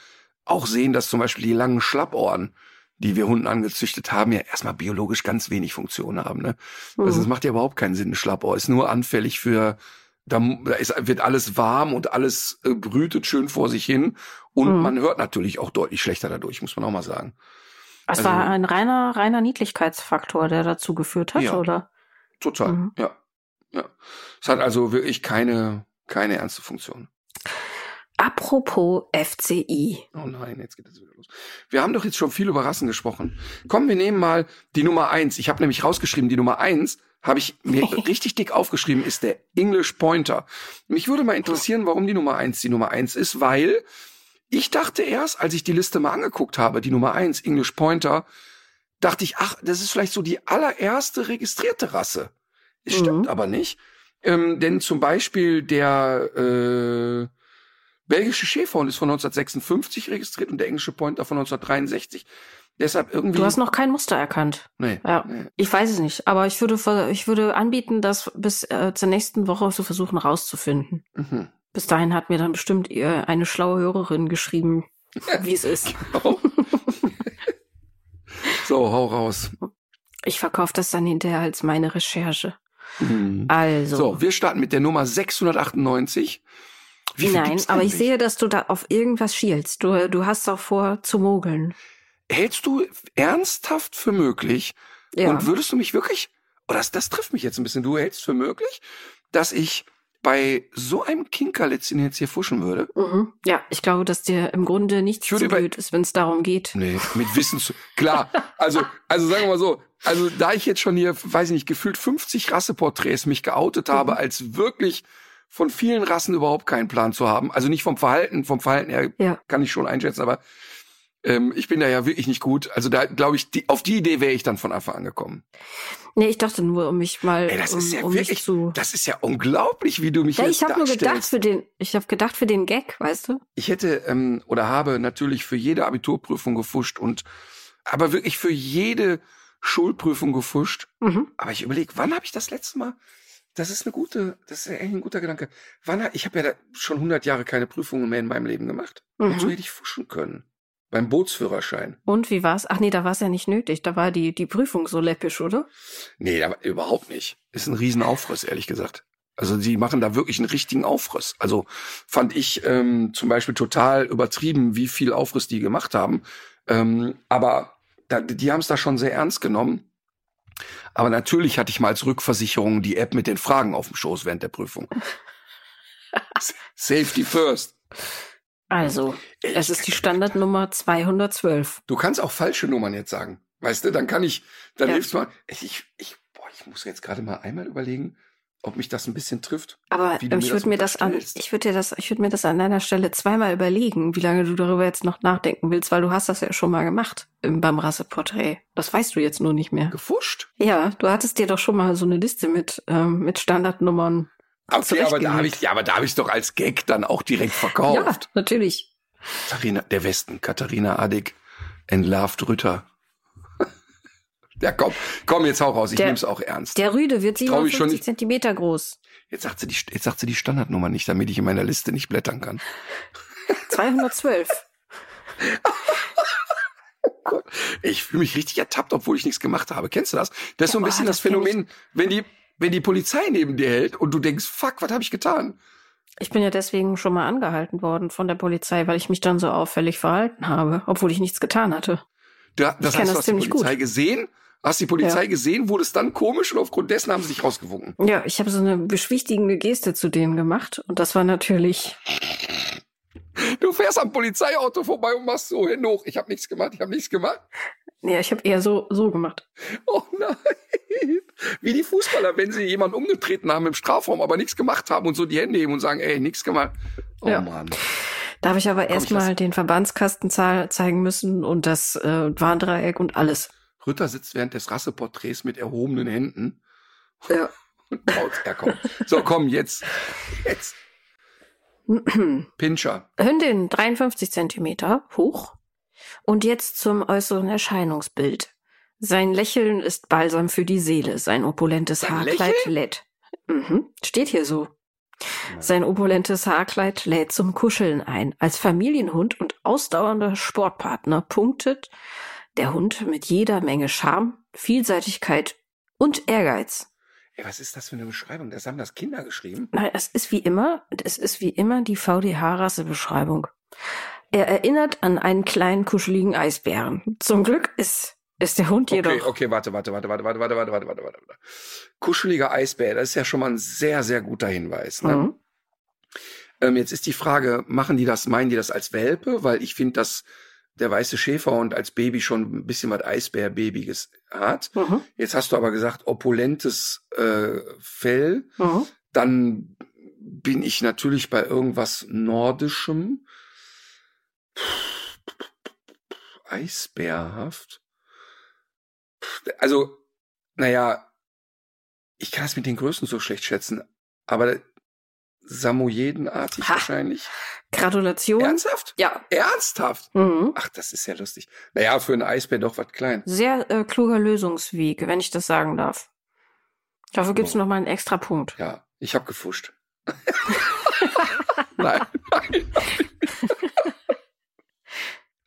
auch sehen, dass zum Beispiel die langen Schlappohren, die wir Hunden angezüchtet haben, ja erstmal biologisch ganz wenig Funktion haben. Ne? Also es Hm. macht ja überhaupt keinen Sinn, ein Schlappohr ist nur anfällig für, da, da ist, wird alles warm und alles äh, brütet schön vor sich hin und Mhm. man hört natürlich auch deutlich schlechter dadurch, muss man auch mal sagen. Es also- war ein reiner, reiner Niedlichkeitsfaktor, der dazu geführt hat, Ja. oder? Total, Mhm. ja. ja. Es hat also wirklich keine, keine ernste Funktion. Apropos FCI. Oh nein, jetzt geht es wieder los. Wir haben doch jetzt schon viel über Rassen gesprochen. Komm, wir nehmen mal die Nummer eins. Ich habe nämlich rausgeschrieben, die Nummer eins habe ich mir [LAUGHS] richtig dick aufgeschrieben, ist der English Pointer. Mich würde mal interessieren, warum die Nummer eins die Nummer eins ist, weil ich dachte erst, als ich die Liste mal angeguckt habe, die Nummer eins English Pointer, dachte ich, ach, das ist vielleicht so die allererste registrierte Rasse. Es Mhm. stimmt aber nicht. Ähm, denn zum Beispiel der äh, belgische Schäferhund ist von 1956 registriert und der englische Pointer von 1963. Deshalb irgendwie. Du hast noch kein Muster erkannt. nee, Ja. nee. Ich weiß es nicht, aber ich würde, ich würde anbieten, das bis äh, zur nächsten Woche zu versuchen rauszufinden. Mhm. Bis dahin hat mir dann bestimmt äh, eine schlaue Hörerin geschrieben, wie es ist. Genau. [LAUGHS] so, hau raus. Ich verkaufe das dann hinterher als meine Recherche. Mhm. Also. So, wir starten mit der Nummer 698. Wie Nein, aber ich sehe, dass du da auf irgendwas schielst. Du, du hast doch vor zu mogeln. Hältst du ernsthaft für möglich, Ja. Und würdest du mich wirklich, oh, das, das trifft mich jetzt ein bisschen, du hältst für möglich, dass ich bei so einem Kinkerlitzchen jetzt hier fuschen würde? Mhm. Ja, ich glaube, dass dir im Grunde nichts zu blöd ist, wenn es darum geht. Nee, mit Wissen zu, klar, also, also sagen wir mal so, also da ich jetzt schon hier, weiß ich nicht, gefühlt 50 Rasseporträts mich geoutet habe, Mhm. als wirklich von vielen Rassen überhaupt keinen Plan zu haben, also nicht vom Verhalten, vom Verhalten her Ja. kann ich schon einschätzen, aber ähm, ich bin da ja wirklich nicht gut. Also da glaube ich, die, auf die Idee wäre ich dann von Anfang an gekommen. Nee, ich dachte nur, um mich mal, Ey, das um, ist ja um wirklich, zu. das ist ja unglaublich, wie du mich Ja, jetzt ich habe nur gedacht für den, ich habe gedacht für den Gag, weißt du? Ich hätte ähm, oder habe natürlich für jede Abiturprüfung gefuscht und aber wirklich für jede Schulprüfung gefuscht. Mhm. Aber ich überlege, wann habe ich das letzte Mal? Das ist eine gute, das ist eigentlich ein guter Gedanke. Wann? Ich habe ja da schon 100 Jahre keine Prüfungen mehr in meinem Leben gemacht. Und so Mhm. hätte ich fuschen können beim Bootsführerschein. Und wie war's? Ach nee, da war es ja nicht nötig. Da war die die Prüfung so läppisch, oder? Nee, aber überhaupt nicht. Ist ein Riesenaufriss, ehrlich gesagt. Also sie machen da wirklich einen richtigen Aufriss. Also fand ich ähm, zum Beispiel total übertrieben, wie viel Aufriss die gemacht haben. Ähm, aber da, die haben es da schon sehr ernst genommen. Aber natürlich hatte ich mal als Rückversicherung die App mit den Fragen auf dem Schoß während der Prüfung. [LAUGHS] Safety first. Also, es ist die Standardnummer 212. Du kannst auch falsche Nummern jetzt sagen. Weißt du, dann kann ich, dann Ja. hilfst du mal. Ich, ich, boah, ich muss jetzt gerade mal einmal überlegen, ob mich das ein bisschen trifft. Aber ich würde mir das an, ich würde dir das, ich würde mir das an deiner Stelle zweimal überlegen, wie lange du darüber jetzt noch nachdenken willst, weil du hast das ja schon mal gemacht ähm, beim Rasseporträt. Das weißt du jetzt nur nicht mehr. Gefuscht? Ja, du hattest dir doch schon mal so eine Liste mit ähm, mit Standardnummern. Okay, aber da habe ich, ja, aber da habe ich doch als Gag dann auch direkt Ja, verkauft. natürlich. Katharina, der Westen, Katharina Adig, entlarvt Rütter. Ja, komm, komm, jetzt hau raus, ich Der- nehm's auch ernst. Der Rüde wird Trau mich schon 57 nicht- Zentimeter groß. Jetzt sagt sie die, jetzt sagt sie die Standardnummer nicht, damit ich in meiner Liste nicht blättern kann. [LAUGHS] 212. [LAUGHS] Ich fühle mich richtig ertappt, obwohl ich nichts gemacht habe. Kennst du das? Das ist so ein bisschen oh, das das ich. Phänomen, wenn die, wenn die Polizei neben dir hält und du denkst, fuck, was habe ich getan? Ich bin ja deswegen schon mal angehalten worden von der Polizei, weil ich mich dann so auffällig verhalten habe, obwohl ich nichts getan hatte. Da, das kenn heißt, das du hast die Polizei gut. gesehen, hast die Polizei Ja. gesehen, wurde es dann komisch und aufgrund dessen haben sie dich rausgewunken. Ja, ich habe so eine beschwichtigende Geste zu denen gemacht und das war natürlich Du fährst am Polizeiauto vorbei und machst so Hände hoch. Ich habe nichts gemacht, ich habe nichts gemacht. Ja, ich habe eher so so gemacht. Oh nein. Wie die Fußballer, wenn sie jemanden umgetreten haben im Strafraum, aber nichts gemacht haben und so die Hände heben und sagen, ey, nichts gemacht. Oh Ja. Mann. Da habe ich aber erstmal den Verbandskasten zahl- zeigen müssen und das äh, Warndreieck und alles. Rütter sitzt während des Rasseporträts mit erhobenen Händen Ja. ja, komm. So, komm, jetzt. Jetzt. [CLEARS THROAT] Pinscher. Hündin 53 Zentimeter hoch. Und jetzt zum äußeren Erscheinungsbild. Sein Lächeln ist Balsam für die Seele. Sein opulentes Sein Haarkleid Lächeln? lädt. Mhm, steht hier so. Sein opulentes Haarkleid lädt zum Kuscheln ein. Als Familienhund und ausdauernder Sportpartner punktet der Hund mit jeder Menge Charme, Vielseitigkeit und Ehrgeiz. Ey, was ist das für eine Beschreibung? Das haben das Kinder geschrieben. Nein, es ist wie immer, es ist wie immer die VDH-Rassebeschreibung. Er erinnert an einen kleinen kuscheligen Eisbären. Zum Glück ist, ist der Hund jedoch. Okay, okay, warte, warte, warte, warte, warte, warte, warte, warte, warte, warte, warte. Kuscheliger Eisbär, das ist ja schon mal ein sehr, sehr guter Hinweis. Ne? Mhm. Ähm, jetzt ist die Frage, machen die das, meinen die das als Welpe? Weil ich finde, dass der weiße Schäferhund als Baby schon ein bisschen was Eisbär-Babiges hat. Mhm. Jetzt hast du aber gesagt, opulentes äh, Fell. Mhm. Dann bin ich natürlich bei irgendwas Nordischem. Eisbärhaft. Also, naja, ich kann es mit den Größen so schlecht schätzen, aber Samoyedenartig wahrscheinlich. Gratulation. Ernsthaft? Ja. Ernsthaft? Mhm. Ach, das ist ja lustig. Naja, für einen Eisbär doch was klein. Sehr äh, kluger Lösungsweg, wenn ich das sagen darf. Dafür gibt's Oh. noch mal einen extra Punkt. Ja, ich habe gefuscht. [LAUGHS] nein, nein. [LAUGHS]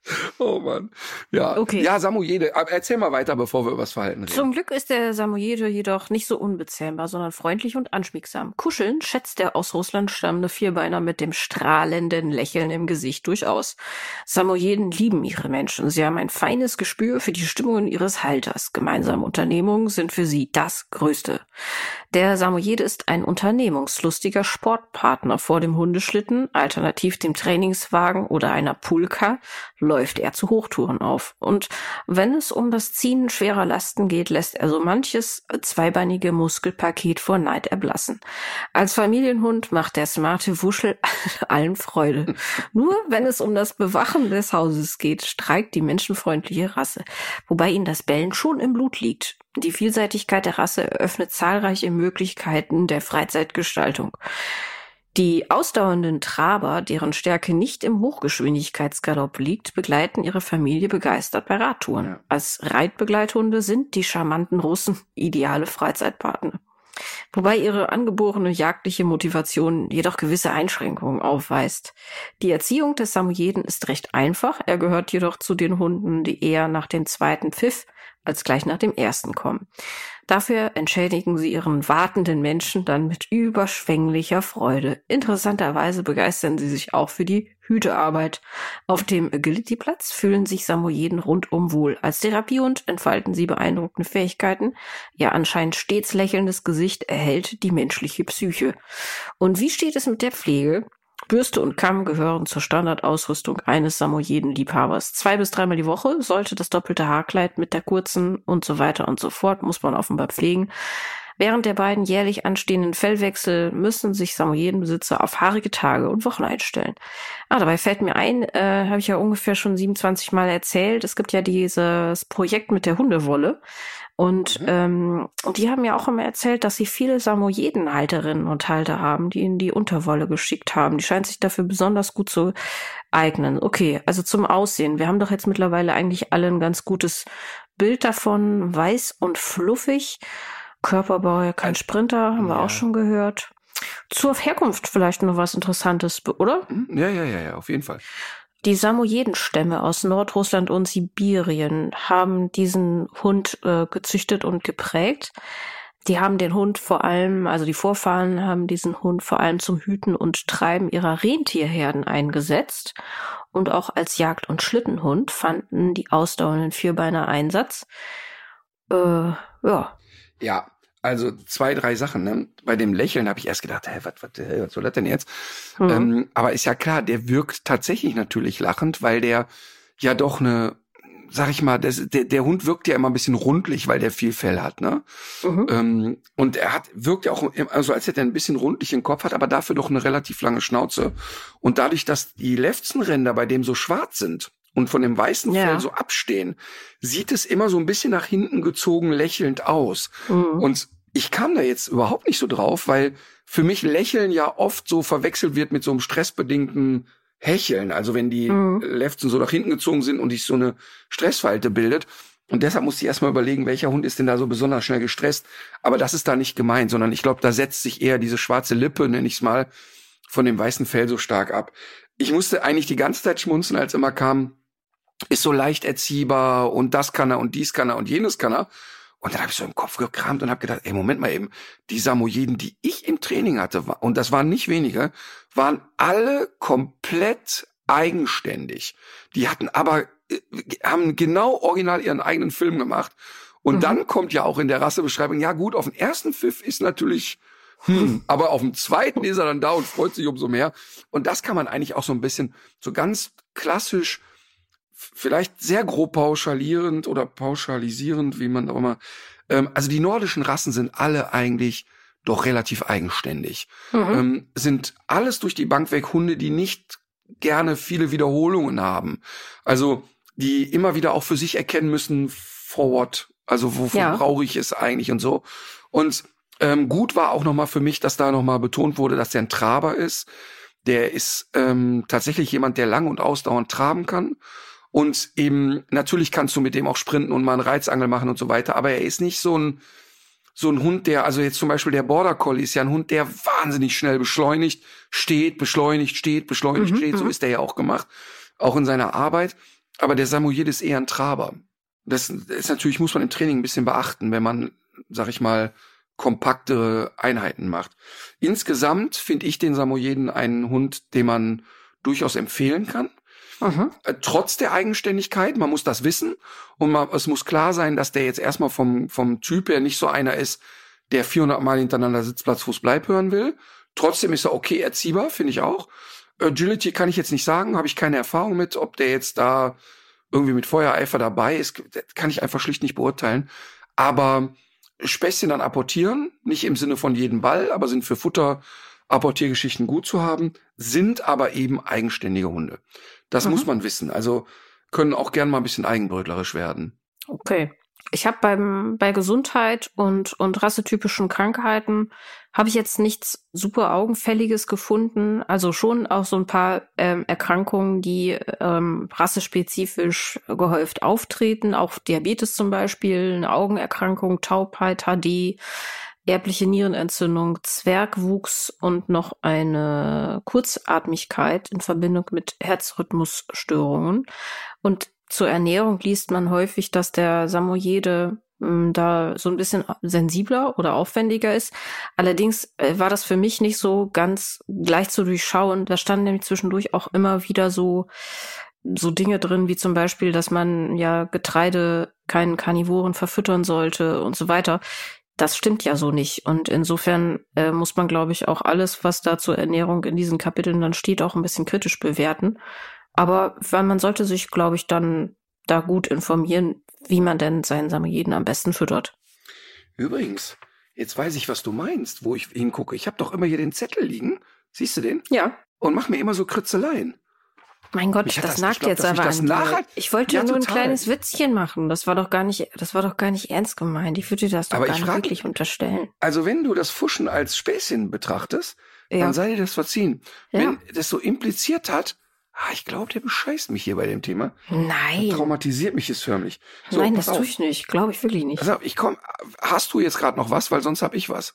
[LAUGHS] oh Mann. Ja, Okay. ja, Samujede. Aber erzähl mal weiter, bevor wir über das Verhalten reden. Zum Glück ist der Samoyede jedoch nicht so unbezähmbar, sondern freundlich und anschmiegsam. Kuscheln schätzt der aus Russland stammende Vierbeiner mit dem strahlenden Lächeln im Gesicht durchaus. Samoyeden lieben ihre Menschen. Sie haben ein feines Gespür für die Stimmungen ihres Halters. Gemeinsame Unternehmungen sind für sie das Größte. Der Samoyede ist ein unternehmungslustiger Sportpartner vor dem Hundeschlitten, alternativ dem Trainingswagen oder einer Pulka, läuft er zu Hochtouren auf. Und wenn es um das Ziehen schwerer Lasten geht, lässt er so manches zweibeinige Muskelpaket vor Neid erblassen. Als Familienhund macht der smarte Wuschel [LAUGHS] allen Freude. Nur wenn es um das Bewachen des Hauses geht, streikt die menschenfreundliche Rasse, wobei ihnen das Bellen schon im Blut liegt. Die Vielseitigkeit der Rasse eröffnet zahlreiche Möglichkeiten der Freizeitgestaltung. Die ausdauernden Traber, deren Stärke nicht im Hochgeschwindigkeitsgalopp liegt, begleiten ihre Familie begeistert bei Radtouren. Ja. Als Reitbegleithunde sind die charmanten Russen ideale Freizeitpartner. Wobei ihre angeborene jagdliche Motivation jedoch gewisse Einschränkungen aufweist. Die Erziehung des Samoyeden ist recht einfach, er gehört jedoch zu den Hunden, die eher nach dem zweiten Pfiff als gleich nach dem ersten kommen. Dafür entschädigen sie ihren wartenden Menschen dann mit überschwänglicher Freude. Interessanterweise begeistern sie sich auch für die Hütearbeit. Auf dem Agility-Platz fühlen sich Samoyeden rundum wohl. Als Therapiehund entfalten sie beeindruckende Fähigkeiten. Ihr anscheinend stets lächelndes Gesicht erhält die menschliche Psyche. Und wie steht es mit der Pflege? Bürste und Kamm gehören zur Standardausrüstung eines Samoyeden-Liebhabers. Zwei bis dreimal die Woche sollte das doppelte Haarkleid mit der kurzen und so weiter und so fort, muss man offenbar pflegen. Während der beiden jährlich anstehenden Fellwechsel müssen sich Samoyedenbesitzer auf haarige Tage und Wochen einstellen. Ah, dabei fällt mir ein, äh, habe ich ja ungefähr schon 27 Mal erzählt, es gibt ja dieses Projekt mit der Hundewolle. Und Mhm. ähm, die haben ja auch immer erzählt, dass sie viele Samoyedenhalterinnen und Halter haben, die ihnen die Unterwolle geschickt haben. Die scheint sich dafür besonders gut zu eignen. Okay, also zum Aussehen. Wir haben doch jetzt mittlerweile eigentlich alle ein ganz gutes Bild davon. Weiß und fluffig. Körperbau, kein Sprinter, haben wir Ja. auch schon gehört. Zur Herkunft vielleicht noch was Interessantes, oder? Hm? Ja, ja, ja, ja, auf jeden Fall. Die Samoyedenstämme aus Nordrussland und Sibirien haben diesen Hund äh, gezüchtet und geprägt. Die haben den Hund vor allem, also die Vorfahren haben diesen Hund vor allem zum Hüten und Treiben ihrer Rentierherden eingesetzt. Und auch als Jagd- und Schlittenhund fanden die ausdauernden Vierbeiner Einsatz. Äh, ja. Ja, also zwei, drei Sachen. Ne? Bei dem Lächeln habe ich erst gedacht, hä, was, was, was soll das denn jetzt? Mhm. Ähm, aber ist ja klar, der wirkt tatsächlich natürlich lachend, weil der ja doch eine, sag ich mal, das, der, der Hund wirkt ja immer ein bisschen rundlich, weil der viel Fell hat, ne? Mhm. Ähm, und er hat, wirkt ja auch, also als hätte er ein bisschen rundlichen Kopf hat, aber dafür doch eine relativ lange Schnauze. Und dadurch, dass die Lefzenränder bei dem so schwarz sind und von dem weißen Ja. Fell so abstehen, sieht es immer so ein bisschen nach hinten gezogen lächelnd aus. Mhm. Und ich kam da jetzt überhaupt nicht so drauf, weil für mich Lächeln ja oft so verwechselt wird mit so einem stressbedingten Hecheln. Also wenn die mhm. Lefzen so nach hinten gezogen sind und sich so eine Stressfalte bildet. Und deshalb muss ich erstmal überlegen, welcher Hund ist denn da so besonders schnell gestresst. Aber das ist da nicht gemeint, sondern ich glaube, da setzt sich eher diese schwarze Lippe, nenne ich es mal, von dem weißen Fell so stark ab. Ich musste eigentlich die ganze Zeit schmunzeln, als immer kam, ist so leicht erziehbar und das kann er und dies kann er und jenes kann er. Und dann habe ich so im Kopf gekramt und habe gedacht, ey, Moment mal eben, die Samoyeden, die ich im Training hatte, und das waren nicht wenige, waren alle komplett eigenständig. Die hatten aber, äh, haben genau original ihren eigenen Film gemacht. Und mhm. dann kommt ja auch in der Rassebeschreibung, ja gut, auf den ersten Pfiff ist natürlich, hm, aber auf dem zweiten ist er dann da und freut sich umso mehr. Und das kann man eigentlich auch so ein bisschen so ganz klassisch vielleicht sehr grob pauschalierend oder pauschalisierend, wie man auch immer. Ähm, also die nordischen Rassen sind alle eigentlich doch relativ eigenständig. Mhm. Ähm, sind alles durch die Bank weg Hunde, die nicht gerne viele Wiederholungen haben. Also die immer wieder auch für sich erkennen müssen, forward, also wofür ja. brauche ich es eigentlich und so. Und ähm, gut war auch nochmal für mich, dass da nochmal betont wurde, dass der ein Traber ist. Der ist ähm, tatsächlich jemand, der lang und ausdauernd traben kann. Und eben, natürlich kannst du mit dem auch sprinten und mal einen Reizangel machen und so weiter, aber er ist nicht so ein, so ein Hund, der, also jetzt zum Beispiel der Border Collie ist ja ein Hund, der wahnsinnig schnell beschleunigt, steht, beschleunigt, steht, beschleunigt, mhm, steht, so mhm. ist er ja auch gemacht, auch in seiner Arbeit. Aber der Samoyed ist eher ein Traber. Das ist natürlich, muss man im Training ein bisschen beachten, wenn man, sag ich mal, kompaktere Einheiten macht. Insgesamt finde ich den Samoyeden einen Hund, den man durchaus empfehlen kann. Mhm. Trotz der Eigenständigkeit, man muss das wissen und man, es muss klar sein, dass der jetzt erstmal vom, vom Typ her nicht so einer ist, der 400 Mal hintereinander Sitzplatz, Fuß, Bleib hören will. Trotzdem ist er okay erziehbar, finde ich auch. Agility kann ich jetzt nicht sagen, habe ich keine Erfahrung mit, ob der jetzt da irgendwie mit Feuereifer dabei ist, kann ich einfach schlicht nicht beurteilen. Aber Späßchen dann apportieren, nicht im Sinne von jedem Ball, aber sind für Futter Apportiergeschichten gut zu haben, sind aber eben eigenständige Hunde. Das mhm. muss man wissen. Also können auch gern mal ein bisschen eigenbrötlerisch werden. Okay. Ich habe beim bei Gesundheit und und rassetypischen Krankheiten habe ich jetzt nichts super augenfälliges gefunden. Also schon auch so ein paar ähm, Erkrankungen, die ähm, rassespezifisch gehäuft auftreten. Auch Diabetes zum Beispiel, eine Augenerkrankung, Taubheit, HD, erbliche Nierenentzündung, Zwergwuchs und noch eine Kurzatmigkeit in Verbindung mit Herzrhythmusstörungen. Und zur Ernährung liest man häufig, dass der Samoyede hm, da so ein bisschen sensibler oder aufwendiger ist. Allerdings äh, war das für mich nicht so ganz leicht zu durchschauen. Da standen nämlich zwischendurch auch immer wieder so so Dinge drin, wie zum Beispiel, dass man ja Getreide keinen Karnivoren verfüttern sollte und so weiter das stimmt ja so nicht. Und insofern äh, muss man, glaube ich, auch alles, was da zur Ernährung in diesen Kapiteln dann steht, auch ein bisschen kritisch bewerten. Aber weil man sollte sich, glaube ich, dann da gut informieren, wie man denn seinen Samoyeden am besten füttert. Übrigens, jetzt weiß ich, was du meinst, wo ich hingucke. Ich habe doch immer hier den Zettel liegen. Siehst du den? Ja. Und mach mir immer so Kritzeleien. Mein Gott, das, das nagt jetzt aber an dir. Ich wollte ja, nur total. ein kleines Witzchen machen. Das war doch gar nicht, das war doch gar nicht ernst gemeint. Ich würde dir das doch aber gar nicht frag, wirklich unterstellen. Also wenn du das Fuschen als Späßchen betrachtest, ja. dann sei dir das verziehen. Ja. Wenn das so impliziert hat, ah, ich glaube, der bescheißt mich hier bei dem Thema. Nein. Das traumatisiert mich es förmlich. So, Nein, das tue ich nicht. Glaube ich wirklich nicht. Also ich komm, hast du jetzt gerade noch was, weil sonst habe ich was.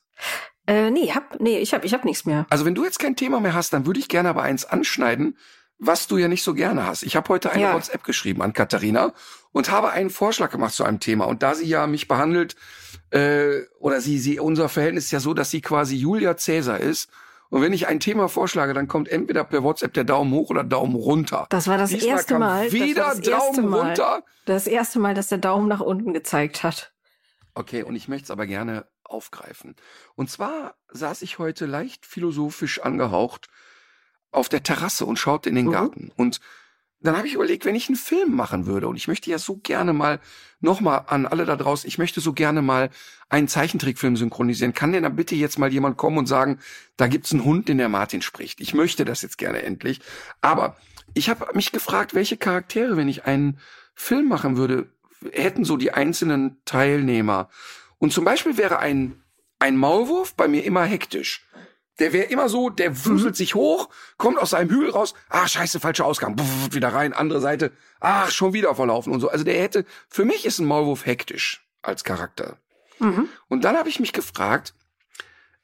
Äh, nee, hab, nee, ich hab, ich hab nichts mehr. Also wenn du jetzt kein Thema mehr hast, dann würde ich gerne aber eins anschneiden, was du ja nicht so gerne hast. Ich habe heute eine ja. WhatsApp geschrieben an Katharina und habe einen Vorschlag gemacht zu einem Thema. Und da sie ja mich behandelt, äh, oder sie, sie, unser Verhältnis ist ja so, dass sie quasi Julia Cäsar ist. Und wenn ich ein Thema vorschlage, dann kommt entweder per WhatsApp der Daumen hoch oder Daumen runter. Das war das Diesmal erste Mal. Wieder das Daumen Mal, runter. Das erste Mal, dass der Daumen nach unten gezeigt hat. Okay, und ich möchte es aber gerne aufgreifen. Und zwar saß ich heute leicht philosophisch angehaucht auf der Terrasse und schaut in den mhm. Garten. Und dann habe ich überlegt, wenn ich einen Film machen würde, und ich möchte ja so gerne mal, nochmal an alle da draußen, ich möchte so gerne mal einen Zeichentrickfilm synchronisieren. Kann denn da bitte jetzt mal jemand kommen und sagen, da gibt's einen Hund, den der Martin spricht. Ich möchte das jetzt gerne endlich. Aber ich habe mich gefragt, welche Charaktere, wenn ich einen Film machen würde, hätten so die einzelnen Teilnehmer. Und zum Beispiel wäre ein ein Maulwurf bei mir immer hektisch. Der wäre immer so, der wuselt sich hoch, kommt aus seinem Hügel raus, ah, scheiße, falscher Ausgang, Pff, wieder rein, andere Seite, ach, schon wieder verlaufen und so. Also der hätte, für mich ist ein Maulwurf hektisch als Charakter. Mhm. Und dann habe ich mich gefragt,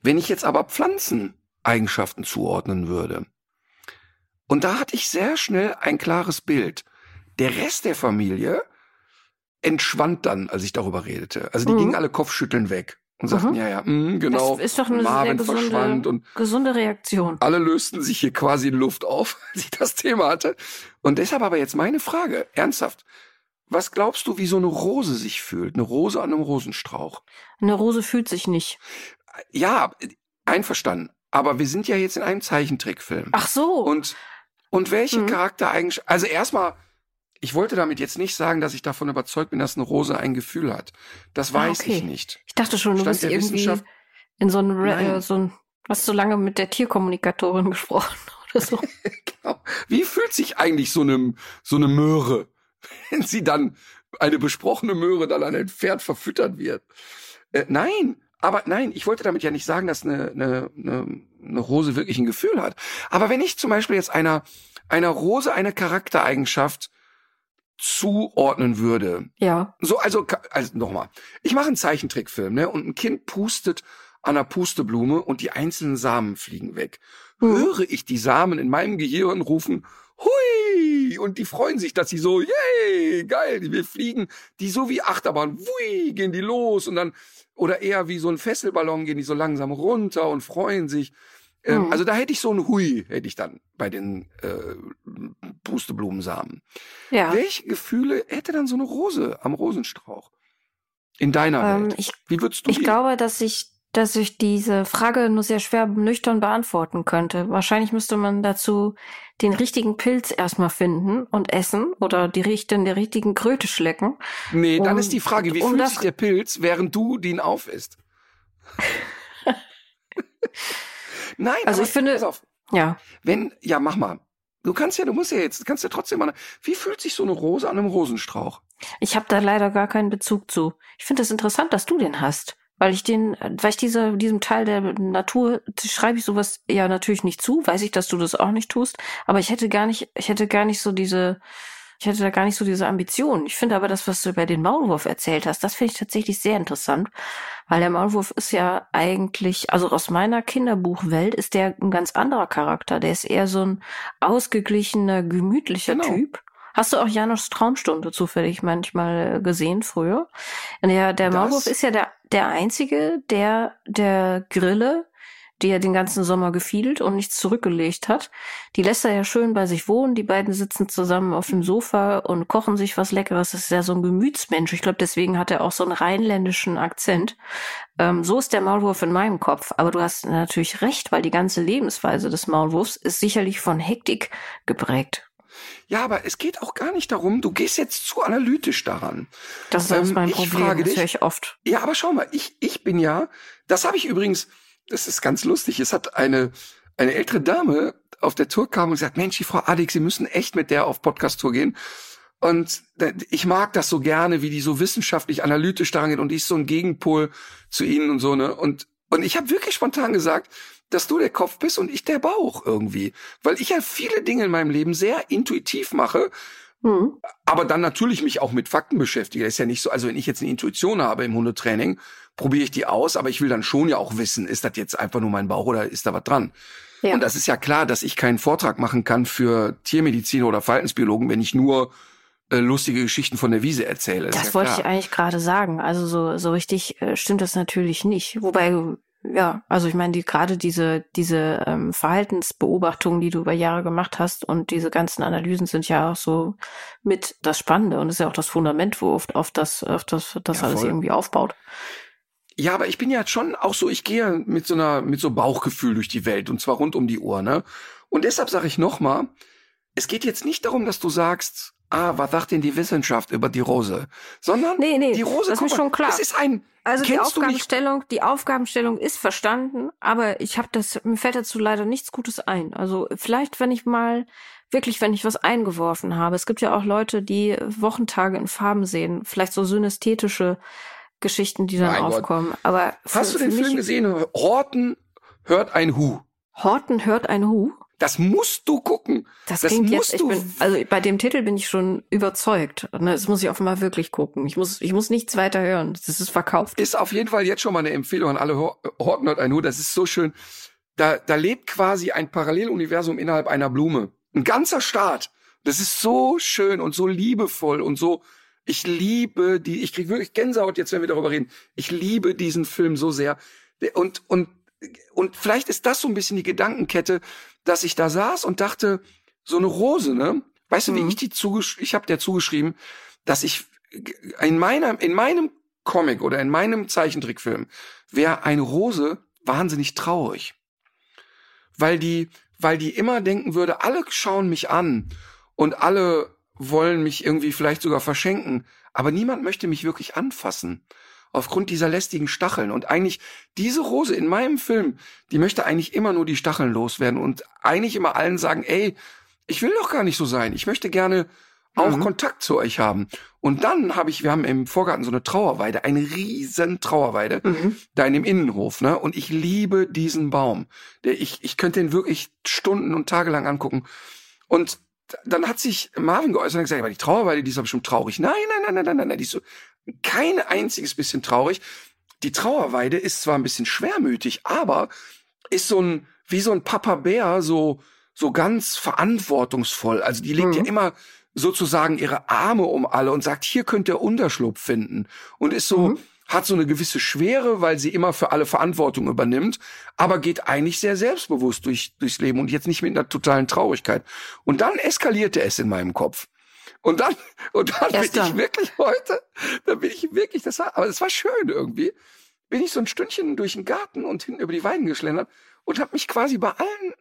wenn ich jetzt aber Pflanzeneigenschaften zuordnen würde. Und da hatte ich sehr schnell ein klares Bild. Der Rest der Familie entschwand dann, als ich darüber redete. Also die Mhm. gingen alle Kopfschütteln weg und sagten, Mhm. ja, ja, mh, genau. Das ist doch eine Marvin sehr verschwand gesunde, und gesunde Reaktion. alle lösten sich hier quasi in Luft auf, [LAUGHS] als ich das Thema hatte. Und deshalb aber jetzt meine Frage, ernsthaft. Was glaubst du, wie so eine Rose sich fühlt? Eine Rose an einem Rosenstrauch? Eine Rose fühlt sich nicht. Ja, einverstanden. Aber wir sind ja jetzt in einem Zeichentrickfilm. Ach so. Und, und welche Mhm. Charaktereigenschaften, also erstmal, ich wollte damit jetzt nicht sagen, dass ich davon überzeugt bin, dass eine Rose ein Gefühl hat. Das Ah, weiß okay. ich nicht. ich dachte schon, du Stand bist irgendwie in so einem, äh, so ein, hast so lange mit der Tierkommunikatorin [LAUGHS] gesprochen oder so. [LAUGHS] Genau. Wie fühlt sich eigentlich so eine, so eine Möhre, [LAUGHS] wenn sie dann, eine besprochene Möhre dann an ein Pferd verfüttert wird? Äh, nein, aber nein, ich wollte damit ja nicht sagen, dass eine, eine, eine, eine Rose wirklich ein Gefühl hat. Aber wenn ich zum Beispiel jetzt einer, einer Rose eine Charaktereigenschaft zuordnen würde, Ja. so, also, also nochmal. Ich mache einen Zeichentrickfilm, ne? Und ein Kind pustet an einer Pusteblume und die einzelnen Samen fliegen weg. Mhm. Höre ich die Samen in meinem Gehirn rufen, hui! Und die freuen sich, dass sie so, yay, geil, wir fliegen, die so wie Achterbahn, wui, gehen die los und dann, oder eher wie so ein Fesselballon gehen die so langsam runter und freuen sich. Ähm, Mhm. Also da hätte ich so ein Hui, hätte ich dann bei den äh, Pusteblumensamen. Ja. Welche Gefühle hätte dann so eine Rose am Rosenstrauch? In deiner Ähm, Welt. ich Wie würdest du Ich die? glaube, dass ich, dass ich diese Frage nur sehr schwer nüchtern beantworten könnte. Wahrscheinlich müsste man dazu den richtigen Pilz erstmal finden und essen oder die richten der richtigen Kröte schlecken. nee, dann um- ist die Frage, wie um fühlt sich der Pilz, während du den aufisst? [LAUGHS] Nein, Also ich finde- pass auf, Ja. wenn, ja, mach mal. Du kannst ja, du musst ja jetzt, du kannst ja trotzdem mal, wie fühlt sich so eine Rose an einem Rosenstrauch? Ich habe da leider gar keinen Bezug zu. Ich finde es das interessant, dass du den hast. Weil ich den, weil ich diese, diesem Teil der Natur schreibe ich sowas ja natürlich nicht zu, weiß ich, dass du das auch nicht tust, aber ich hätte gar nicht, ich hätte gar nicht so diese, ich hätte da gar nicht so diese Ambition. Ich finde aber das, was du über den Maulwurf erzählt hast, das finde ich tatsächlich sehr interessant, weil der Maulwurf ist ja eigentlich, also aus meiner Kinderbuchwelt ist der ein ganz anderer Charakter. Der ist eher so ein ausgeglichener, gemütlicher Genau. Typ. Hast du auch Janos Traumstunde zufällig manchmal äh, gesehen früher? Der, der Das- Maulwurf ist ja der, der einzige, der der Grille, die er den ganzen Sommer gefiedelt und nichts zurückgelegt hat, die lässt er ja schön bei sich wohnen. Die beiden sitzen zusammen auf dem Sofa und kochen sich was Leckeres. Das ist ja so ein Gemütsmensch. Ich glaube, deswegen hat er auch so einen rheinländischen Akzent. Ähm, so ist der Maulwurf in meinem Kopf. Aber du hast natürlich recht, weil die ganze Lebensweise des Maulwurfs ist sicherlich von Hektik geprägt. Ja, aber es geht auch gar nicht darum, du gehst jetzt zu analytisch daran. Das ist Ähm, mein ich Problem. frage das dich- höre ich oft. Ja, aber schau mal, ich, ich bin ja, das habe ich übrigens, das ist ganz lustig, es hat eine, eine ältere Dame auf der Tour kam und gesagt, Mensch, die Frau Adik, Sie müssen echt mit der auf Podcast-Tour gehen. Und ich mag das so gerne, wie die so wissenschaftlich analytisch daran geht und ist so ein Gegenpol zu Ihnen und so, ne? Und, und ich habe wirklich spontan gesagt, dass du der Kopf bist und ich der Bauch irgendwie. Weil ich ja viele Dinge in meinem Leben sehr intuitiv mache Hm. aber dann natürlich mich auch mit Fakten beschäftige. Das ist ja nicht so, also wenn ich jetzt eine Intuition habe im Hundetraining, probiere ich die aus, aber ich will dann schon ja auch wissen, ist das jetzt einfach nur mein Bauch oder ist da was dran? Ja. Und das ist ja klar, dass ich keinen Vortrag machen kann für Tiermediziner oder Verhaltensbiologen, wenn ich nur äh, lustige Geschichten von der Wiese erzähle. Das ist ja wollte klar. ich eigentlich gerade sagen. Also so, so richtig äh, stimmt das natürlich nicht. Wobei, ja, also ich meine, die gerade diese, diese ähm, Verhaltensbeobachtungen, die du über Jahre gemacht hast und diese ganzen Analysen sind ja auch so mit das Spannende und ist ja auch das Fundament, wo oft auf das, auf das, das Ja, alles voll. irgendwie aufbaut. Ja, aber ich bin ja schon auch so, ich gehe mit so einer, mit so Bauchgefühl durch die Welt und zwar rund um die Uhr, ne? Und deshalb sage ich nochmal, es geht jetzt nicht darum, dass du sagst, ah, was sagt denn die Wissenschaft über die Rose? Sondern Nee, nee, die Rose, das ist mal, schon klar. Das ist ein, Also die Aufgabenstellung, die Aufgabenstellung ist verstanden, aber ich habe das, mir fällt dazu leider nichts Gutes ein. Also vielleicht, wenn ich mal wirklich, wenn ich was eingeworfen habe. Es gibt ja auch Leute, die Wochentage in Farben sehen, vielleicht so synästhetische Geschichten, die dann Mein Gott. aufkommen. Aber Hast für- du den Film gesehen? Horten hört ein Hu. Horten hört ein Hu. Das musst du gucken. Das, Das klingt musst jetzt, ich du- bin, also bei dem Titel bin ich schon überzeugt. Ne, Das muss ich offenbar wirklich gucken. Ich muss, ich muss nichts weiter hören. Das ist verkauft. Ist auf jeden Fall jetzt schon mal eine Empfehlung an alle Hor- Horten hört ein Hu. Das ist so schön. Da, da lebt quasi ein Paralleluniversum innerhalb einer Blume. Ein ganzer Staat. Das ist so schön und so liebevoll und so. Ich liebe die, ich krieg wirklich Gänsehaut jetzt, wenn wir darüber reden. Ich liebe diesen Film so sehr. Und, und, und vielleicht ist das so ein bisschen die Gedankenkette, dass ich da saß und dachte, so eine Rose, ne? Weißt du, wie Mhm. ich die zugesch ich habe der zugeschrieben, dass ich in meiner, in meinem Comic oder in meinem Zeichentrickfilm wäre eine Rose wahnsinnig traurig. Weil die, weil die immer denken würde, alle schauen mich an und alle wollen mich irgendwie vielleicht sogar verschenken, aber niemand möchte mich wirklich anfassen. Aufgrund dieser lästigen Stacheln. Und eigentlich, diese Rose in meinem Film, die möchte eigentlich immer nur die Stacheln loswerden und eigentlich immer allen sagen, ey, ich will doch gar nicht so sein. Ich möchte gerne auch Mhm. Kontakt zu euch haben. Und dann habe ich, wir haben im Vorgarten so eine Trauerweide, eine riesen Trauerweide, Mhm. da in dem Innenhof, ne? Und ich liebe diesen Baum. Der, ich, ich könnte den wirklich Stunden und Tage lang angucken. Und dann hat sich Marvin geäußert und gesagt, aber die Trauerweide, die ist doch bestimmt traurig. Nein, nein, nein, nein, nein, nein, nein, die ist so kein einziges bisschen traurig. Die Trauerweide ist zwar ein bisschen schwermütig, aber ist so ein, wie so ein Papa Bär, so, so ganz verantwortungsvoll. Also die legt Mhm. ja immer sozusagen ihre Arme um alle und sagt, hier könnt ihr Unterschlupf finden. Und ist so, Mhm. hat so eine gewisse Schwere, weil sie immer für alle Verantwortung übernimmt, aber geht eigentlich sehr selbstbewusst durch, durchs Leben und jetzt nicht mit einer totalen Traurigkeit. Und dann eskalierte es in meinem Kopf. Und dann, und dann Erst bin ich dann. wirklich heute, da bin ich wirklich, das war, aber es war schön irgendwie, bin ich so ein Stündchen durch den Garten und hinten über die Weiden geschlendert und habe mich quasi bei allen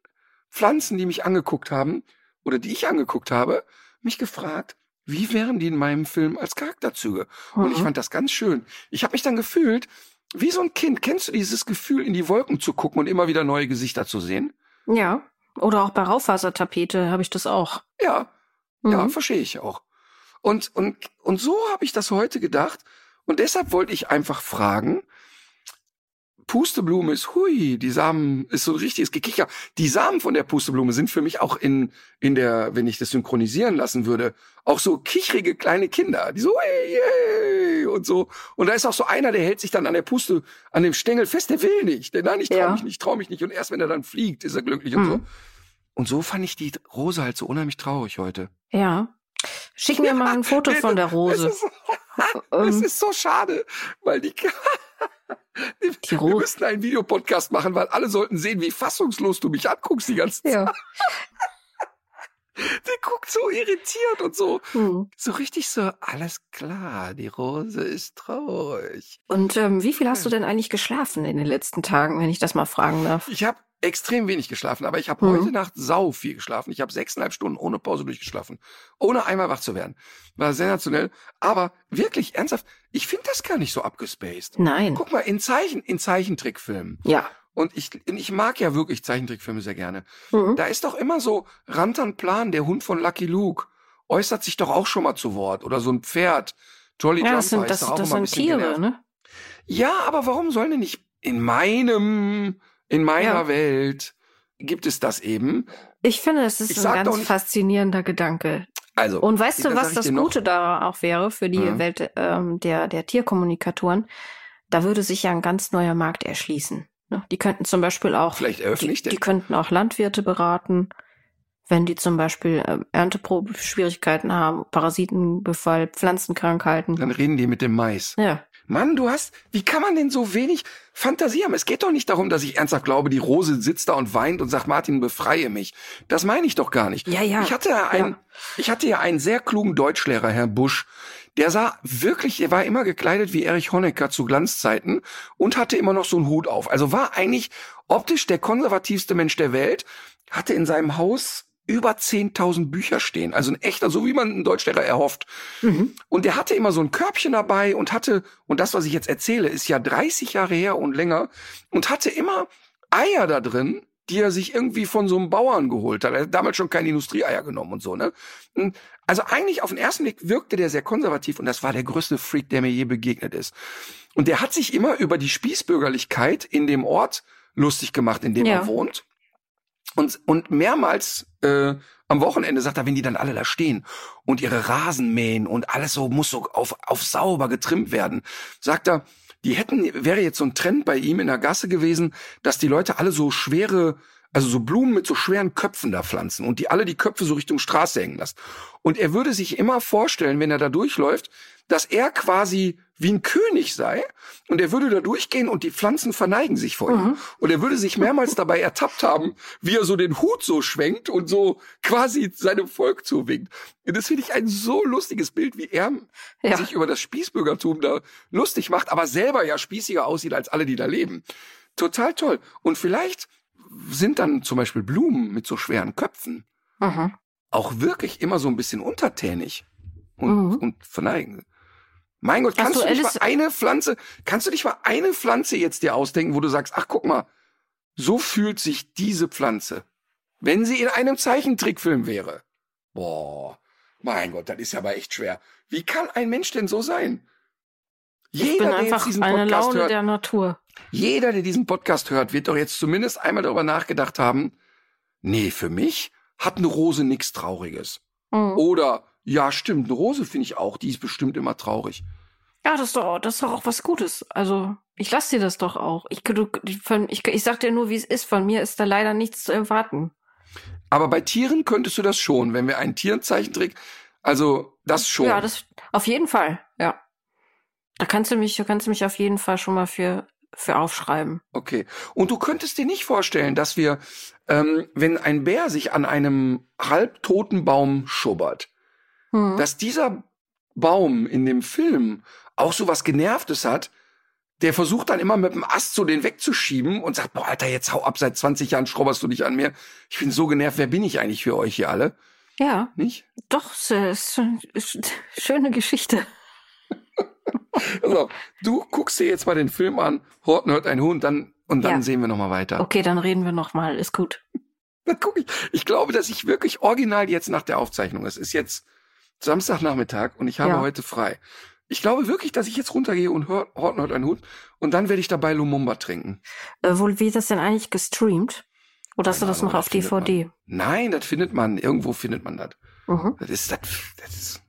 Pflanzen, die mich angeguckt haben oder die ich angeguckt habe, mich gefragt, wie wären die in meinem Film als Charakterzüge? Und ich Mhm. fand das ganz schön. Ich habe mich dann gefühlt, wie so ein Kind. Kennst du dieses Gefühl, in die Wolken zu gucken und immer wieder neue Gesichter zu sehen? Ja. Oder auch bei Raufasertapete habe ich das auch. Ja, ja, Mhm. verstehe ich auch. Und, und, und so habe ich das heute gedacht. Und deshalb wollte ich einfach fragen, Pusteblume ist hui, die Samen ist so ein richtiges Gekicher. Die Samen von der Pusteblume sind für mich auch in, in der, wenn ich das synchronisieren lassen würde, auch so kichrige kleine Kinder, die so, ey, ey, und so. Und da ist auch so einer, der hält sich dann an der Puste, an dem Stängel fest, der will nicht. Der, nein, ich trau Ja. mich nicht, trau mich nicht. Und erst wenn er dann fliegt, ist er glücklich und Mhm. so. Und so fand ich die Rose halt so unheimlich traurig heute. Ja. Schick mir mal ein Foto von der Rose. Es ist, [LAUGHS] Ähm, ist so schade, weil die, [LAUGHS] die, Die wir Rose. müssten einen Videopodcast machen, weil alle sollten sehen, wie fassungslos du mich anguckst die ganze Zeit. Ja. Der guckt so irritiert und so, Hm. so richtig so, alles klar, die Rose ist traurig. Und ähm, wie viel hast du denn eigentlich geschlafen in den letzten Tagen, wenn ich das mal fragen darf? Ich habe extrem wenig geschlafen, aber ich habe Mhm. heute Nacht sau viel geschlafen. Ich habe sechseinhalb Stunden ohne Pause durchgeschlafen, ohne einmal wach zu werden. War sensationell, aber wirklich ernsthaft, ich finde das gar nicht so abgespaced. Nein. Guck mal, in Zeichen, in Zeichentrickfilmen. Ja. Und ich, ich mag ja wirklich Zeichentrickfilme sehr gerne. Mhm. Da ist doch immer so, Rantan Plan, der Hund von Lucky Luke, äußert sich doch auch schon mal zu Wort. Oder so ein Pferd. Jolly Ja, Jumper das sind, ist das, doch auch das immer ein sind bisschen Tiere, genervt. ne? Ja, aber warum sollen denn nicht in meinem, in meiner Ja. Welt gibt es das eben? Ich finde, es ist Ich ein ganz faszinierender Gedanke. Also, Und weißt du, was das noch- Gute da auch wäre für die Mhm. Welt ähm, der, der Tierkommunikatoren? Da würde sich ja ein ganz neuer Markt erschließen. Ne? Die könnten zum Beispiel auch, Vielleicht die, eröffne ich die den. könnten auch Landwirte beraten, wenn die zum Beispiel ähm, Ernteschwierigkeiten haben, Parasitenbefall, Pflanzenkrankheiten. Dann reden die mit dem Mais. Ja, Mann, du hast, wie kann man denn so wenig Fantasie haben? Es geht doch nicht darum, dass ich ernsthaft glaube, die Rose sitzt da und weint und sagt, Martin, befreie mich. Das meine ich doch gar nicht. Ja, ja. Ich hatte ja einen, Ja. ich hatte ja einen sehr klugen Deutschlehrer, Herr Busch. Der sah wirklich, er war immer gekleidet wie Erich Honecker zu Glanzzeiten und hatte immer noch so einen Hut auf. Also war eigentlich optisch der konservativste Mensch der Welt, hatte in seinem Haus über 10.000 Bücher stehen. Also ein echter, so wie man einen Deutschlehrer erhofft. Mhm. Und der hatte immer so ein Körbchen dabei und hatte, und das, was ich jetzt erzähle, ist ja 30 Jahre her und länger, und hatte immer Eier da drin, die er sich irgendwie von so einem Bauern geholt hat. Er hat damals schon keine Industrieeier genommen und so, ne? Also eigentlich auf den ersten Blick wirkte der sehr konservativ und das war der größte Freak, der mir je begegnet ist. Und der hat sich immer über die Spießbürgerlichkeit in dem Ort lustig gemacht, in dem Ja. er wohnt. Und, und mehrmals äh, am Wochenende sagt er, wenn die dann alle da stehen und ihre Rasen mähen und alles so muss so auf, auf sauber getrimmt werden, sagt er, die hätten, wäre jetzt so ein Trend bei ihm in der Gasse gewesen, dass die Leute alle so schwere, also so Blumen mit so schweren Köpfen da pflanzen und die alle die Köpfe so Richtung Straße hängen lassen. Und er würde sich immer vorstellen, wenn er da durchläuft, dass er quasi wie ein König sei und er würde da durchgehen und die Pflanzen verneigen sich vor ihm. Und er würde sich mehrmals [LAUGHS] dabei ertappt haben, wie er so den Hut so schwenkt und so quasi seinem Volk zuwinkt. Und das finde ich ein so lustiges Bild, wie er Ja. sich über das Spießbürgertum da lustig macht, aber selber ja spießiger aussieht als alle, die da leben. Total toll. Und vielleicht sind dann zum Beispiel Blumen mit so schweren Köpfen Mhm. auch wirklich immer so ein bisschen untertänig und, Mhm. und verneigen. Mein Gott, kannst du du, Alice- mal eine Pflanze, kannst du nicht mal eine Pflanze jetzt dir ausdenken, wo du sagst, ach guck mal, so fühlt sich diese Pflanze, wenn sie in einem Zeichentrickfilm wäre. Boah, mein Gott, das ist ja aber echt schwer. Wie kann ein Mensch denn so sein? Ich bin Jeder, der jetzt einfach diesen eine Podcast Laune hört, der Natur. jeder, der diesen Podcast hört, wird doch jetzt zumindest einmal darüber nachgedacht haben, nee, für mich hat eine Rose nichts Trauriges. Mhm. Oder, ja, stimmt, eine Rose finde ich auch, die ist bestimmt immer traurig. Ja, das ist doch, das ist doch auch was Gutes. Also, ich lass dir das doch auch. Ich, du, ich, ich sag dir nur, wie es ist. Von mir ist da leider nichts zu erwarten. Aber bei Tieren könntest du das schon, wenn wir einen Tierenzeichentrick, also das schon. Ja, das auf jeden Fall. Ja. Da kannst du mich, da kannst du mich auf jeden Fall schon mal für, für aufschreiben. Okay. Und du könntest dir nicht vorstellen, dass wir, ähm, wenn ein Bär sich an einem halbtoten Baum schubbert, Hm. dass dieser Baum in dem Film auch so was Genervtes hat, der versucht dann immer mit dem Ast so den wegzuschieben und sagt, boah, Alter, jetzt hau ab, seit 20 Jahren schrobberst du dich an mir. Ich bin so genervt, wer bin ich eigentlich für euch hier alle? ja, Nicht? doch, es ist, schöne Geschichte. [LAUGHS] Also, du guckst dir jetzt mal den Film an, Horten hört ein Hund, dann, und dann Ja. sehen wir nochmal weiter. Okay, dann reden wir noch mal. Ist gut. [LAUGHS] Dann guck ich. Ich glaube, dass ich wirklich original jetzt nach der Aufzeichnung, es ist jetzt Samstagnachmittag und ich habe Ja. heute frei. Ich glaube wirklich, dass ich jetzt runtergehe und hör, Horten hört ein Hund und dann werde ich dabei Lumumba trinken. Äh, wohl, wie ist das denn eigentlich gestreamt? Oder hast du Keine das Ahnung, noch auf das findet man. DVD? Nein, das findet man, irgendwo findet man das. Mhm. Das ist, das, das ist.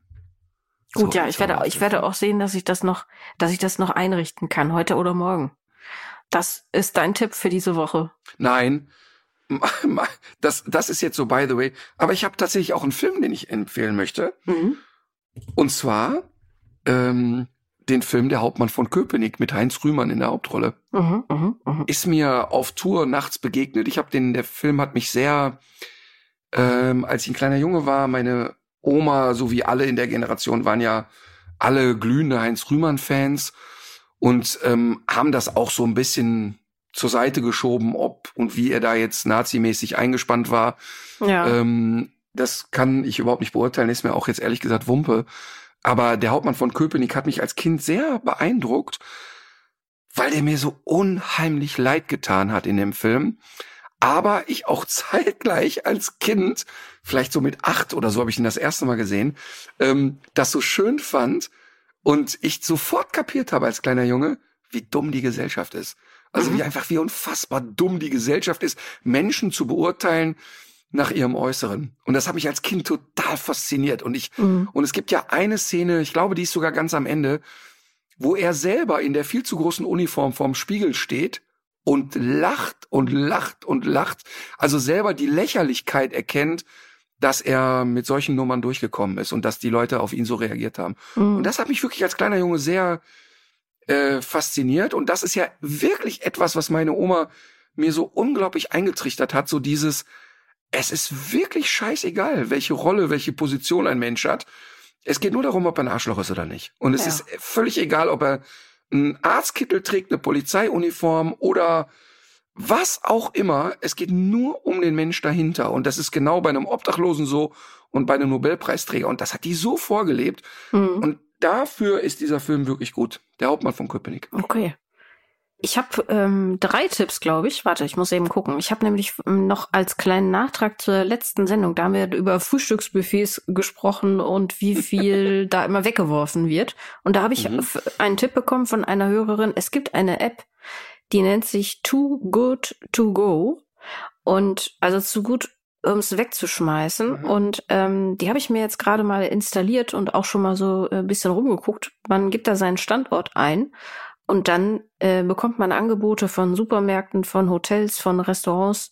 Gut, so ja, ich werde, ich werde auch sehen, dass ich das noch, dass ich das noch einrichten kann, heute oder morgen. Das ist dein Tipp für diese Woche. Nein. [LAUGHS] Das, das ist jetzt so by the way. Aber ich habe tatsächlich auch einen Film, den ich empfehlen möchte. Mhm. Und zwar ähm, den Film Der Hauptmann von Köpenick mit Heinz Rühmann in der Hauptrolle. Mhm, mhm, mhm. Ist mir auf Tour nachts begegnet. Ich habe den, der Film hat mich sehr, ähm, als ich ein kleiner Junge war, meine Oma, so wie alle in der Generation, waren ja alle glühende Heinz Rühmann-Fans und ähm, haben das auch so ein bisschen zur Seite geschoben, ob und wie er da jetzt nazimäßig eingespannt war. Ja. Ähm, das kann ich überhaupt nicht beurteilen, ist mir auch jetzt ehrlich gesagt Wumpe. Aber der Hauptmann von Köpenick hat mich als Kind sehr beeindruckt, weil der mir so unheimlich leid getan hat in dem Film. Aber ich auch [LAUGHS] zeitgleich als Kind, vielleicht so mit acht oder so habe ich ihn das erste Mal gesehen, ähm, das so schön fand und ich sofort kapiert habe als kleiner Junge, wie dumm die Gesellschaft ist. Also wie einfach, wie unfassbar dumm die Gesellschaft ist, Menschen zu beurteilen nach ihrem Äußeren. Und das hat mich als Kind total fasziniert. Und ich, Mhm. und es gibt ja eine Szene, ich glaube, die ist sogar ganz am Ende, wo er selber in der viel zu großen Uniform vorm Spiegel steht und lacht und lacht und lacht. Also selber die Lächerlichkeit erkennt, dass er mit solchen Nummern durchgekommen ist und dass die Leute auf ihn so reagiert haben. Mhm. Und das hat mich wirklich als kleiner Junge sehr äh, fasziniert. Und das ist ja wirklich etwas, was meine Oma mir so unglaublich eingetrichtert hat. So dieses, es ist wirklich scheißegal, welche Rolle, welche Position ein Mensch hat. Es geht nur darum, ob er ein Arschloch ist oder nicht. Und es Ja. ist völlig egal, ob er einen Arztkittel trägt, eine Polizeiuniform oder was auch immer. Es geht nur um den Mensch dahinter. Und das ist genau bei einem Obdachlosen so und bei einem Nobelpreisträger. Und das hat die so vorgelebt. Mhm. Und dafür ist dieser Film wirklich gut. Der Hauptmann von Köpenick. Okay. Ich habe ähm, drei Tipps, glaube ich. Warte, ich muss eben gucken. Ich habe nämlich ähm, noch als kleinen Nachtrag zur letzten Sendung, da haben wir über Frühstücksbuffets gesprochen und wie [LAUGHS] viel da immer weggeworfen wird. Und da habe ich mhm. einen Tipp bekommen von einer Hörerin. Es gibt eine App, die nennt sich Too Good To Go. Und also zu gut, um es wegzuschmeißen. Mhm. Und ähm, die habe ich mir jetzt gerade mal installiert und auch schon mal so ein bisschen rumgeguckt. Man gibt da seinen Standort ein und dann äh, bekommt man Angebote von Supermärkten, von Hotels, von Restaurants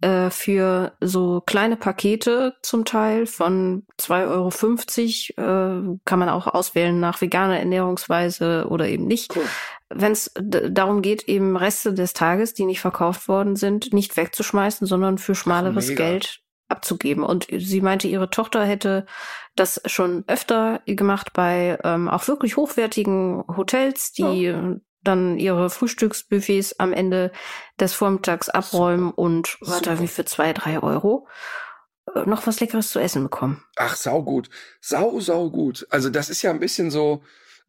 äh, für so kleine Pakete zum Teil von 2,50 Euro. Äh, kann man auch auswählen nach veganer Ernährungsweise oder eben nicht. Cool. Wenn es darum geht, eben Reste des Tages, die nicht verkauft worden sind, nicht wegzuschmeißen, sondern für schmaleres Ach, Geld abzugeben. Und sie meinte, ihre Tochter hätte das schon öfter gemacht bei ähm, auch wirklich hochwertigen Hotels, die ja. dann ihre Frühstücksbuffets am Ende des Vormittags abräumen Super. und warte, wie für zwei, drei Euro äh, noch was Leckeres zu essen bekommen. Ach, sau gut. Sau, sau gut. Also das ist ja ein bisschen so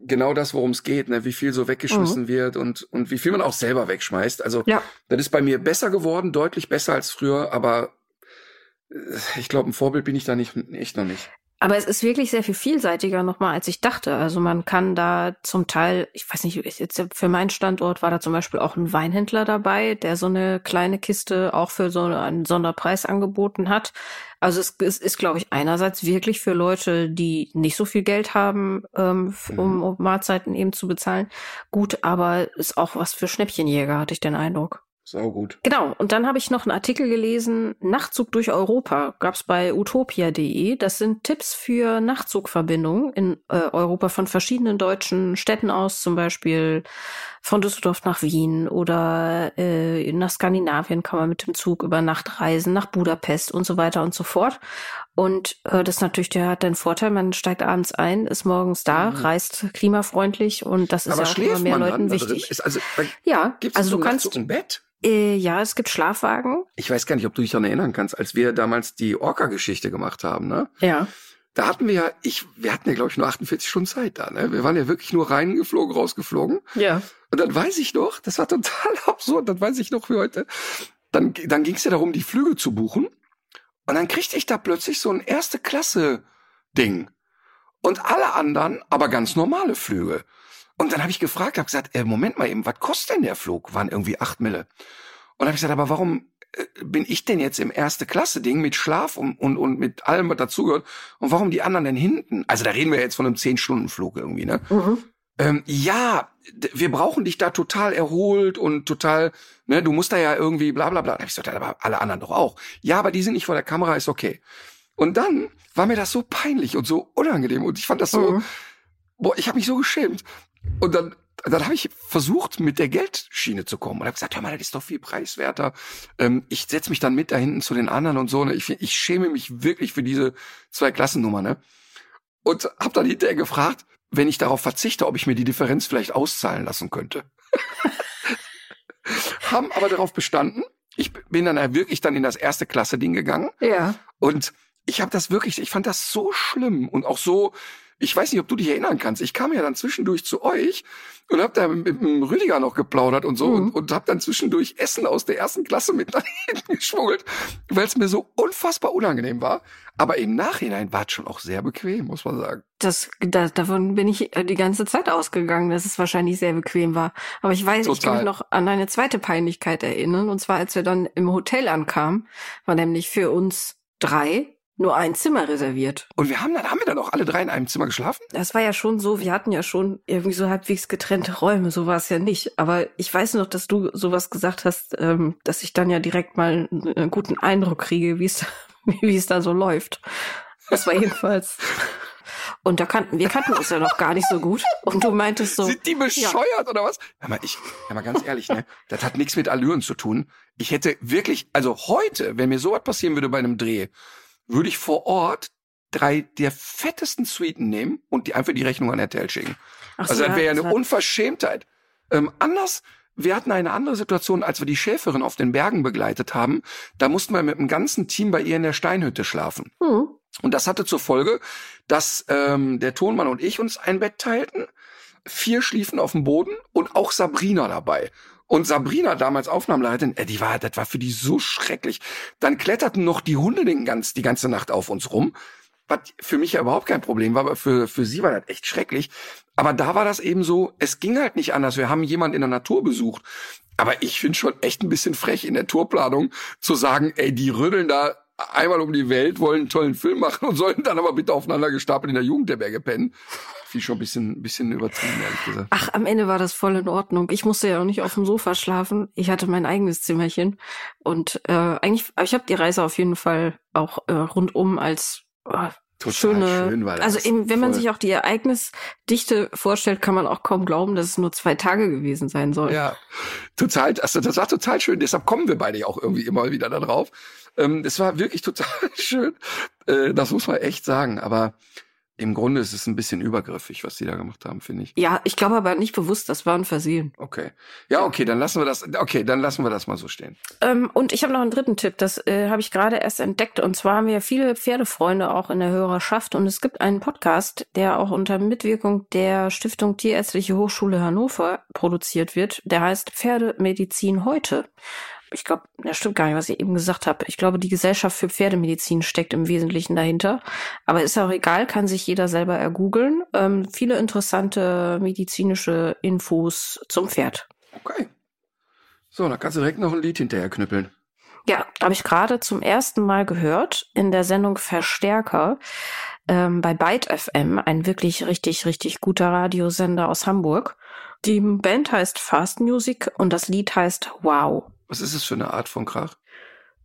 genau das, worum es geht, ne? wie viel so weggeschmissen mhm. wird und, und wie viel man auch selber wegschmeißt. Also ja. das ist bei mir besser geworden, deutlich besser als früher, aber ich glaube, ein Vorbild bin ich da nicht, echt noch nicht. Aber es ist wirklich sehr viel vielseitiger nochmal, als ich dachte. Also man kann da zum Teil, ich weiß nicht, jetzt für meinen Standort war da zum Beispiel auch ein Weinhändler dabei, der so eine kleine Kiste auch für so einen Sonderpreis angeboten hat. Also es, es ist, glaube ich, einerseits wirklich für Leute, die nicht so viel Geld haben, ähm, um, mhm. um Mahlzeiten eben zu bezahlen, gut, aber ist auch was für Schnäppchenjäger, hatte ich den Eindruck. Sau gut. Genau. Und dann habe ich noch einen Artikel gelesen, Nachtzug durch Europa, gab's bei utopia.de. Das sind Tipps für Nachtzugverbindungen in äh, Europa von verschiedenen deutschen Städten aus, zum Beispiel von Düsseldorf nach Wien oder äh, nach Skandinavien kann man mit dem Zug über Nacht reisen, nach Budapest und so weiter und so fort. Und äh, das natürlich, der hat den Vorteil, man steigt abends ein, ist morgens da, mhm. reist klimafreundlich und das ist Aber ja auch immer mehr Leuten wichtig. Ist also, ja, also du kannst im Bett. Äh, ja, es gibt Schlafwagen. Ich weiß gar nicht, ob du dich daran erinnern kannst, als wir damals die Orca-Geschichte gemacht haben, ne? Ja. Da hatten wir ja, ich, wir hatten ja, glaube ich, nur 48 Stunden Zeit da, ne? Wir waren ja wirklich nur reingeflogen, rausgeflogen. Ja. Und dann weiß ich noch, das war total [LAUGHS] absurd, dann weiß ich noch für heute, dann, dann ging es ja darum, die Flüge zu buchen. Und dann kriegte ich da plötzlich so ein erste Klasse Ding. Und alle anderen aber ganz normale Flüge. Und dann habe ich gefragt, habe gesagt, äh, Moment mal eben, was kostet denn der Flug? Waren irgendwie acht Mille. Und habe ich gesagt, aber warum äh, bin ich denn jetzt im erste Klasse Ding mit Schlaf und, und, und mit allem, was dazugehört? Und warum die anderen denn hinten? Also da reden wir jetzt von einem zehn Stunden Flug irgendwie, ne? Mhm. Ähm, ja, wir brauchen dich da total erholt und total, ne, du musst da ja irgendwie bla bla bla. Da hab ich gesagt, aber alle anderen doch auch. Ja, aber die sind nicht vor der Kamera, ist okay. Und dann war mir das so peinlich und so unangenehm und ich fand das so, mhm. boah, ich habe mich so geschämt. Und dann, dann habe ich versucht, mit der Geldschiene zu kommen und habe gesagt, hör mal, das ist doch viel preiswerter. Ähm, ich setz mich dann mit da hinten zu den anderen und so. Ne? Ich, ich schäme mich wirklich für diese zwei Klassennummer. Ne? Und habe dann hinterher gefragt, wenn ich darauf verzichte, ob ich mir die Differenz vielleicht auszahlen lassen könnte. [LAUGHS] Haben aber darauf bestanden. Ich bin dann wirklich dann in das erste Klasse Ding gegangen. Ja. Und ich habe das wirklich, ich fand das so schlimm und auch so ich weiß nicht, ob du dich erinnern kannst. Ich kam ja dann zwischendurch zu euch und hab da mit, mit dem Rüdiger noch geplaudert und so mhm. und, und hab dann zwischendurch Essen aus der ersten Klasse mit nach [LAUGHS] hinten geschmuggelt, weil es mir so unfassbar unangenehm war. Aber im Nachhinein war es schon auch sehr bequem, muss man sagen. Das, das, davon bin ich die ganze Zeit ausgegangen, dass es wahrscheinlich sehr bequem war. Aber ich weiß, Total. ich kann mich noch an eine zweite Peinlichkeit erinnern. Und zwar, als wir dann im Hotel ankamen, war nämlich für uns drei nur ein Zimmer reserviert. Und wir haben dann, haben wir dann auch alle drei in einem Zimmer geschlafen? Das war ja schon so, wir hatten ja schon irgendwie so halbwegs getrennte Räume, so war es ja nicht. Aber ich weiß noch, dass du sowas gesagt hast, ähm, dass ich dann ja direkt mal einen guten Eindruck kriege, wie es, [LAUGHS] wie es da so läuft. Das war jedenfalls. [LAUGHS] Und da kannten, wir kannten uns ja noch gar nicht so gut. Und du meintest so. Sind die bescheuert ja. oder was? Hör mal, ich, hör mal ganz ehrlich, ne? [LAUGHS] Das hat nichts mit Allüren zu tun. Ich hätte wirklich, also heute, wenn mir sowas passieren würde bei einem Dreh, würde ich vor Ort drei der fettesten Suiten nehmen und die einfach die Rechnung an RTL schicken. Ach also so, das wäre ja eine Unverschämtheit. Ähm, anders, wir hatten eine andere Situation, als wir die Schäferin auf den Bergen begleitet haben. Da mussten wir mit dem ganzen Team bei ihr in der Steinhütte schlafen. Mhm. Und das hatte zur Folge, dass ähm, der Tonmann und ich uns ein Bett teilten. Vier schliefen auf dem Boden und auch Sabrina dabei. Und Sabrina, damals Aufnahmeleiterin, äh, die war, das war für die so schrecklich. Dann kletterten noch die Hunde den ganz, die ganze Nacht auf uns rum. Was für mich ja überhaupt kein Problem war, aber für, für sie war das echt schrecklich. Aber da war das eben so, es ging halt nicht anders. Wir haben jemanden in der Natur besucht. Aber ich finde schon echt ein bisschen frech in der Tourplanung zu sagen, ey, die rütteln da einmal um die Welt, wollen einen tollen Film machen und sollen dann aber bitte aufeinander gestapelt in der Jugendherberge pennen. Ich schon ein bisschen, bisschen übertrieben, ehrlich gesagt. Ach, am Ende war das voll in Ordnung. Ich musste ja auch nicht auf dem Sofa schlafen. Ich hatte mein eigenes Zimmerchen. Und äh, eigentlich, ich habe die Reise auf jeden Fall auch äh, rundum als äh, Total schöne. schön also eben, wenn man Voll. sich auch die Ereignisdichte vorstellt, kann man auch kaum glauben, dass es nur zwei Tage gewesen sein soll. Ja, total, also das war total schön. Deshalb kommen wir beide ja auch irgendwie immer wieder da drauf. Ähm, das war wirklich total [LAUGHS] schön. Äh, das muss man echt sagen. Aber im Grunde ist es ein bisschen übergriffig, was die da gemacht haben, finde ich. Ja, ich glaube aber nicht bewusst, das war ein Versehen. Okay. Ja, okay, dann lassen wir das. Okay, dann lassen wir das mal so stehen. Ähm, und ich habe noch einen dritten Tipp, das äh, habe ich gerade erst entdeckt. Und zwar haben wir viele Pferdefreunde auch in der Hörerschaft. Und es gibt einen Podcast, der auch unter Mitwirkung der Stiftung Tierärztliche Hochschule Hannover produziert wird. Der heißt Pferdemedizin heute. Ich glaube, das stimmt gar nicht, was ich eben gesagt habe. Ich glaube, die Gesellschaft für Pferdemedizin steckt im Wesentlichen dahinter. Aber ist auch egal, kann sich jeder selber ergoogeln. Ähm, viele interessante medizinische Infos zum Pferd. Okay. So, dann kannst du direkt noch ein Lied hinterher knüppeln. Ja, habe ich gerade zum ersten Mal gehört in der Sendung Verstärker ähm, bei Byte FM, ein wirklich richtig, richtig guter Radiosender aus Hamburg. Die Band heißt Fast Music und das Lied heißt Wow. Was ist es für eine Art von Krach?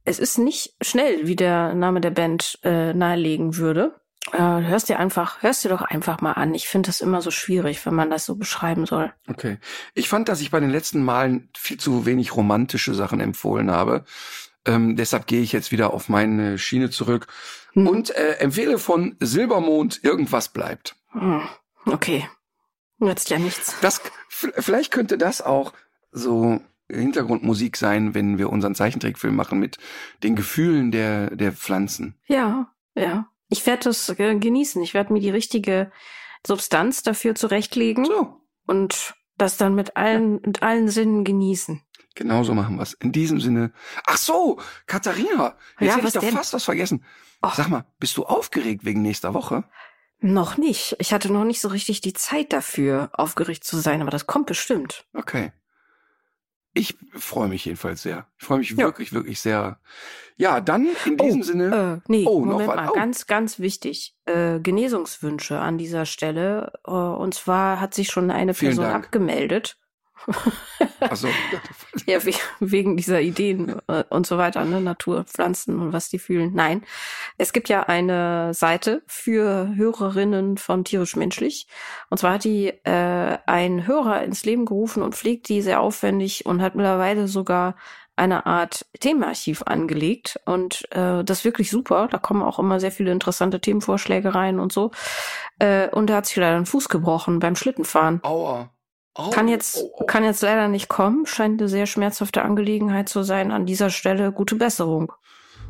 Es ist nicht schnell, wie der Name der Band äh, nahelegen würde. Äh, hörst dir einfach, hörst dir doch einfach mal an. Ich finde das immer so schwierig, wenn man das so beschreiben soll. Okay. Ich fand, dass ich bei den letzten Malen viel zu wenig romantische Sachen empfohlen habe. Ähm, deshalb gehe ich jetzt wieder auf meine Schiene zurück Hm. und äh, empfehle von Silbermond irgendwas bleibt. Hm, Okay. Nützt ja nichts. Das vielleicht könnte das auch so Hintergrundmusik sein, wenn wir unseren Zeichentrickfilm machen mit den Gefühlen der der Pflanzen. Ja, ja. Ich werde das äh, genießen. Ich werde mir die richtige Substanz dafür zurechtlegen So, und das dann mit allen, mit allen Sinnen genießen. genau so machen wir's. In diesem Sinne. Ach so, Katharina, jetzt Ja, hätte ich doch denn? fast was vergessen. Och. Sag mal, bist du aufgeregt wegen nächster Woche? Noch nicht. Ich hatte noch nicht so richtig die Zeit dafür, aufgeregt zu sein, aber das kommt bestimmt. Okay. Ich freue mich jedenfalls sehr. Ich freue mich Ja. wirklich, wirklich sehr. Ja, dann in diesem Sinne. Äh, nee, Oh, noch Moment was? mal, Oh. ganz, ganz wichtig. Äh, Genesungswünsche an dieser Stelle. Äh, und zwar hat sich schon eine Vielen Person Dank. abgemeldet. Also, [LAUGHS] Ja, we wegen dieser Ideen äh, und so weiter, ne? Natur, Pflanzen und was die fühlen. Nein, es gibt ja eine Seite für Hörerinnen von Tierisch Menschlich. Und zwar hat die äh, ein Hörer ins Leben gerufen und pflegt die sehr aufwendig und hat mittlerweile sogar eine Art Themenarchiv angelegt. Und äh, das ist wirklich super. Da kommen auch immer sehr viele interessante Themenvorschläge rein und so. Äh, und da hat sich leider einen Fuß gebrochen beim Schlittenfahren. aua. Au, Kann jetzt, oh, oh. kann jetzt leider nicht kommen. Scheint eine sehr schmerzhafte Angelegenheit zu sein. An dieser Stelle gute Besserung.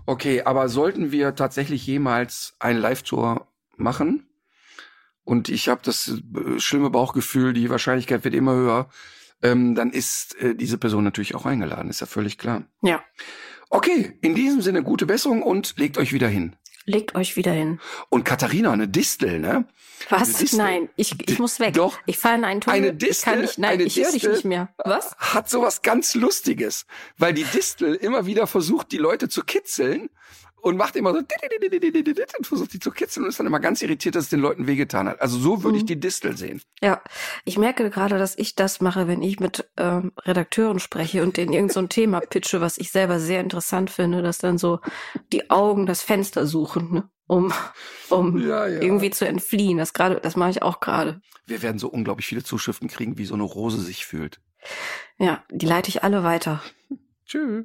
Okay, aber sollten wir tatsächlich jemals eine Live-Tour machen? Und ich habe das äh, schlimme Bauchgefühl, die Wahrscheinlichkeit wird immer höher. Ähm, dann ist äh, diese Person natürlich auch eingeladen, ist ja völlig klar. Ja. Okay, in diesem Sinne gute Besserung und legt euch wieder hin. Legt euch wieder hin. Und Katharina, eine Distel, ne? Was? Distel. Nein, ich, ich muss weg. Doch. Ich fahre in einen Tunnel. Eine ich Distel, kann nicht, nein, eine ich höre dich nicht mehr. Was? Hat sowas ganz Lustiges, weil die Distel immer wieder versucht, die Leute zu kitzeln und macht immer so und versucht die zu kitzeln und ist dann immer ganz irritiert, dass es den Leuten wehgetan hat. Also so würde ich Mhm. die Distel sehen. Ja, ich merke gerade, dass ich das mache, wenn ich mit ähm, Redakteuren spreche und denen irgend so ein Thema pitche, was ich selber sehr interessant finde, dass dann so die Augen das Fenster suchen, ne? um, um Ja, ja. irgendwie zu entfliehen. Das gerade, das mache ich auch gerade. Wir werden so unglaublich viele Zuschriften kriegen, wie so eine Rose sich fühlt. Ja, die leite ich alle weiter. [LAUGHS] Tschüss.